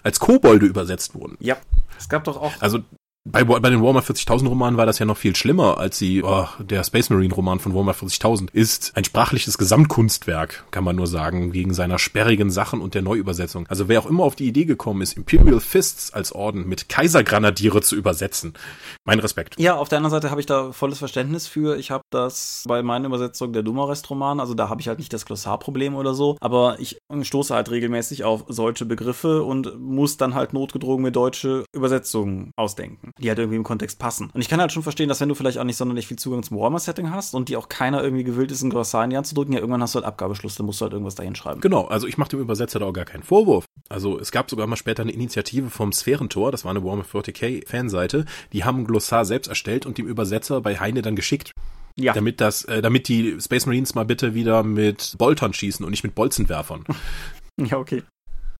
als Kobolde übersetzt wurden. Ja, es gab doch auch. Also bei, bei den Warhammer 40.000 Romanen war das ja noch viel schlimmer, als sie, oh, der Space Marine Roman von Warhammer 40.000 ist ein sprachliches Gesamtkunstwerk, kann man nur sagen, wegen seiner sperrigen Sachen und der Neuübersetzung. Also wer auch immer auf die Idee gekommen ist, Imperial Fists als Orden mit Kaisergranadiere zu übersetzen, mein Respekt. Ja, auf der anderen Seite habe ich da volles Verständnis für. Ich habe das bei meiner Übersetzung der Dumarest-Roman, also da habe ich halt nicht das Glossarproblem oder so, aber ich stoße halt regelmäßig auf solche Begriffe und muss dann halt notgedrungen mir deutsche Übersetzungen ausdenken die halt irgendwie im Kontext passen. Und ich kann halt schon verstehen, dass wenn du vielleicht auch nicht sonderlich viel Zugang zum Warhammer-Setting hast und die auch keiner irgendwie gewillt ist, ein Glossar in die Hand zu drücken, ja, irgendwann hast du halt Abgabeschluss, dann musst du halt irgendwas dahin schreiben. Genau, also ich mache dem Übersetzer da auch gar keinen Vorwurf. Also es gab sogar mal später eine Initiative vom Sphärentor, das war eine Warhammer 40k Fanseite, die haben ein Glossar selbst erstellt und dem Übersetzer bei Heine dann geschickt. Ja. Damit das, äh, damit die Space Marines mal bitte wieder mit Boltern schießen und nicht mit Bolzenwerfern. Ja, okay.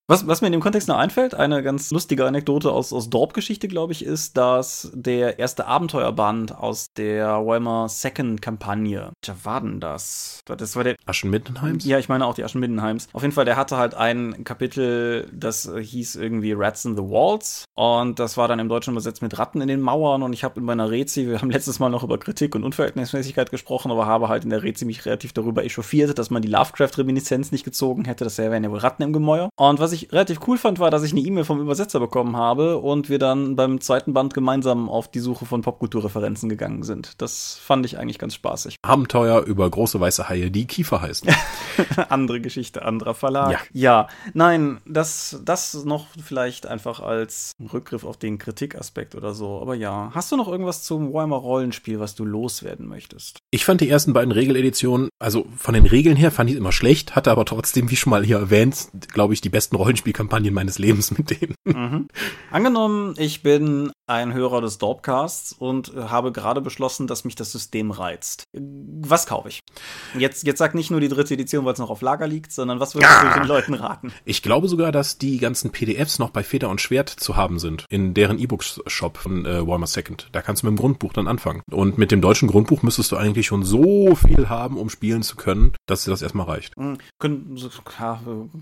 Was, was mir in dem Kontext noch einfällt, eine ganz lustige Anekdote aus, aus Dorp-Geschichte, glaube ich, ist, dass der erste Abenteuerband aus der Warhammer Second-Kampagne, welcher war denn das? Das war der. Aschen Middenheims? Ja, ich meine auch die Aschen Middenheims. Auf jeden Fall, der hatte halt ein Kapitel, das hieß irgendwie Rats in the Walls. Und das war dann im Deutschen übersetzt mit Ratten in den Mauern. Und ich habe in meiner Rezi, wir haben letztes Mal noch über Kritik und Unverhältnismäßigkeit gesprochen, aber habe halt in der Rezi mich relativ darüber echauffiert, dass man die Lovecraft-Reminiszenz nicht gezogen hätte. Das wären ja wohl Ratten im Gemäuer. Und was ich ich relativ cool fand, war, dass ich eine E-Mail vom Übersetzer bekommen habe und wir dann beim zweiten Band gemeinsam auf die Suche von Popkulturreferenzen gegangen sind. Das fand ich eigentlich ganz spaßig. Abenteuer über große weiße Haie, die Kiefer heißen. Andere Geschichte, anderer Verlag. Ja. ja, nein, das, das noch vielleicht einfach als Rückgriff auf den Kritikaspekt oder so. Aber ja, hast du noch irgendwas zum Warhammer Rollenspiel, was du loswerden möchtest? Ich fand die ersten beiden Regeleditionen, also von den Regeln her fand ich immer schlecht, hatte aber trotzdem, wie schon mal hier erwähnt, glaube ich, die besten Rollenspiele Rollenspielkampagnen meines Lebens mit denen. Mhm. Angenommen, ich bin ein Hörer des Dorpcasts und habe gerade beschlossen, dass mich das System reizt. Was kaufe ich? Jetzt, jetzt sag nicht nur die dritte Edition, weil es noch auf Lager liegt, sondern was würdest ja. du den Leuten raten? Ich glaube sogar, dass die ganzen PDFs noch bei Feder und Schwert zu haben sind. In deren E-Books-Shop von äh, Warhammer Second. Da kannst du mit dem Grundbuch dann anfangen. Und mit dem deutschen Grundbuch müsstest du eigentlich schon so viel haben, um spielen zu können, dass dir das erstmal reicht. Mhm.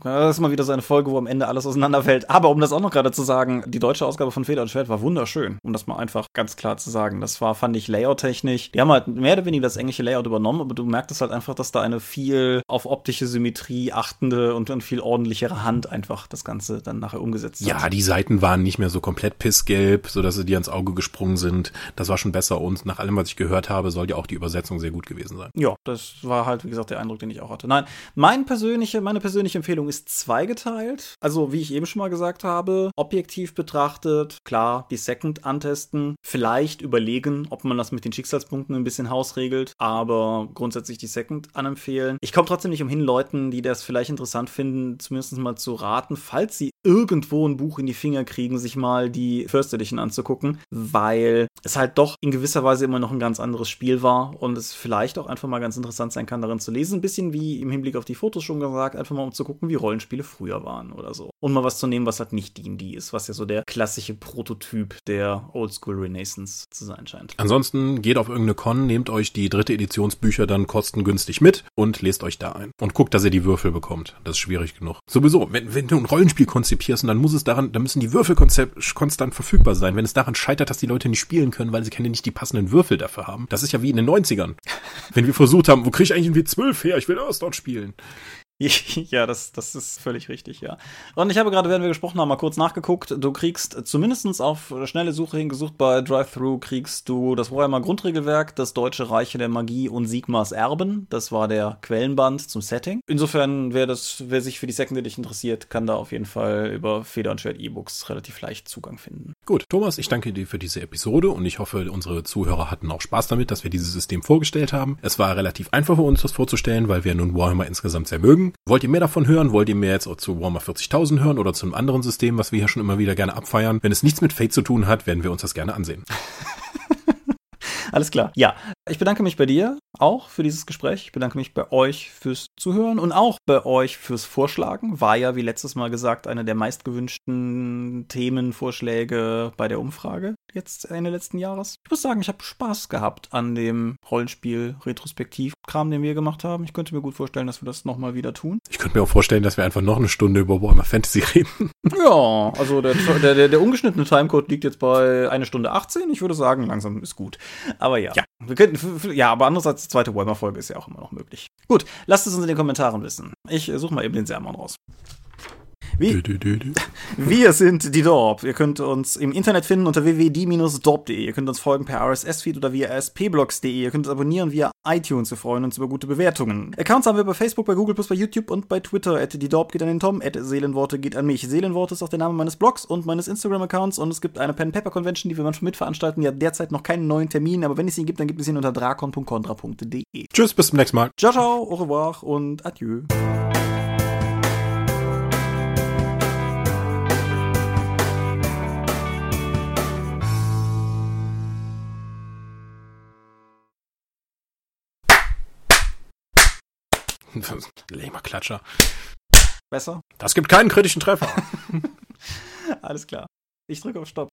Das ist mal wieder so eine Folge, wo am Ende alles auseinanderfällt. Aber um das auch noch gerade zu sagen, die deutsche Ausgabe von Feder und Schwert war wunderschön, um das mal einfach ganz klar zu sagen. Das war, fand ich, Layout-technisch. Die haben halt mehr oder weniger das englische Layout übernommen, aber du merktest halt einfach, dass da eine viel auf optische Symmetrie achtende und eine viel ordentlichere Hand einfach das Ganze dann nachher umgesetzt hat. Ja, die Seiten waren nicht mehr so komplett pissgelb, sodass sie dir ans Auge gesprungen sind. Das war schon besser und nach allem, was ich gehört habe, soll ja auch die Übersetzung sehr gut gewesen sein. Ja, das war halt, wie gesagt, der Eindruck, den ich auch hatte. Nein, mein persönliche, meine persönliche Empfehlung ist zweigeteilt. Also, wie ich eben schon mal gesagt habe, objektiv betrachtet, klar, die Second antesten, vielleicht überlegen, ob man das mit den Schicksalspunkten ein bisschen hausregelt, aber grundsätzlich die Second anempfehlen. Ich komme trotzdem nicht umhin, Leuten, die das vielleicht interessant finden, zumindest mal zu raten, falls sie irgendwo ein Buch in die Finger kriegen, sich mal die First Edition anzugucken, weil es halt doch in gewisser Weise immer noch ein ganz anderes Spiel war und es vielleicht auch einfach mal ganz interessant sein kann, darin zu lesen. Ein bisschen wie im Hinblick auf die Fotos schon gesagt, einfach mal um zu gucken, wie Rollenspiele früher waren oder so und mal was zu nehmen, was halt nicht D&D ist, was ja so der klassische Prototyp der Oldschool Renaissance zu sein scheint. Ansonsten geht auf irgendeine Con, nehmt euch die dritte Editionsbücher dann kostengünstig mit und lest euch da ein. Und guckt, dass ihr die Würfel bekommt. Das ist schwierig genug. Sowieso, wenn, wenn du ein Rollenspiel konzipierst dann muss es daran, dann müssen die Würfel konstant verfügbar sein. Wenn es daran scheitert, dass die Leute nicht spielen können, weil sie keine nicht die passenden Würfel dafür haben. Das ist ja wie in den 90ern. wenn wir versucht haben, wo kriege ich eigentlich ein W12 her? Ich will dort spielen. Ja, das, das ist völlig richtig, ja. Und ich habe gerade, während wir gesprochen haben, mal kurz nachgeguckt. Du kriegst zumindest auf schnelle Suche hingesucht bei Drive-Thru, kriegst du das Warhammer Grundregelwerk, das Deutsche Reiche der Magie und Sigmas Erben. Das war der Quellenband zum Setting. Insofern, wer, das, wer sich für die Second Edition interessiert, kann da auf jeden Fall über Feder und Schwert E-Books relativ leicht Zugang finden. Gut, Thomas, ich danke dir für diese Episode und ich hoffe, unsere Zuhörer hatten auch Spaß damit, dass wir dieses System vorgestellt haben. Es war relativ einfach für uns, das vorzustellen, weil wir nun Warhammer insgesamt sehr mögen Wollt ihr mehr davon hören? Wollt ihr mehr jetzt zu Warhammer 40.000 hören oder zu einem anderen System, was wir hier schon immer wieder gerne abfeiern? Wenn es nichts mit Fate zu tun hat, werden wir uns das gerne ansehen. Alles klar. Ja, ich bedanke mich bei dir auch für dieses Gespräch. Ich bedanke mich bei euch fürs Zuhören und auch bei euch fürs Vorschlagen. War ja, wie letztes Mal gesagt, eine der meistgewünschten Themenvorschläge bei der Umfrage jetzt Ende letzten Jahres. Ich muss sagen, ich habe Spaß gehabt an dem Rollenspiel-Retrospektiv-Kram, den wir gemacht haben. Ich könnte mir gut vorstellen, dass wir das nochmal wieder tun. Ich könnte mir auch vorstellen, dass wir einfach noch eine Stunde über Warhammer Fantasy reden. Ja, also der, der, der, der ungeschnittene Timecode liegt jetzt bei eine Stunde 18. Ich würde sagen, langsam ist gut. Aber ja. Ja, wir könnten, ja aber andererseits, die zweite Warhammer-Folge ist ja auch immer noch möglich. Gut, lasst es uns in den Kommentaren wissen. Ich suche mal eben den Sermon raus. Wie? Wir sind die Dorp. Ihr könnt uns im Internet finden unter www.die-dorp.de. Ihr könnt uns folgen per RSS-Feed oder via aspblogs.de. Ihr könnt uns abonnieren via iTunes. Wir freuen uns über gute Bewertungen. Accounts haben wir bei Facebook, bei Google, bei YouTube und bei Twitter. At die Dorp geht an den Tom, at Seelenworte geht an mich. Seelenworte ist auch der Name meines Blogs und meines Instagram-Accounts und es gibt eine Pen-Paper-Convention, die wir manchmal mitveranstalten. Ja, derzeit noch keinen neuen Termin, aber wenn es ihn gibt, dann gibt es ihn unter drakon.contra.de. Tschüss, bis zum nächsten Mal. Ciao, ciao, au revoir und adieu. Lämer Klatscher. Besser? Das gibt keinen kritischen Treffer. Alles klar. Ich drücke auf Stopp.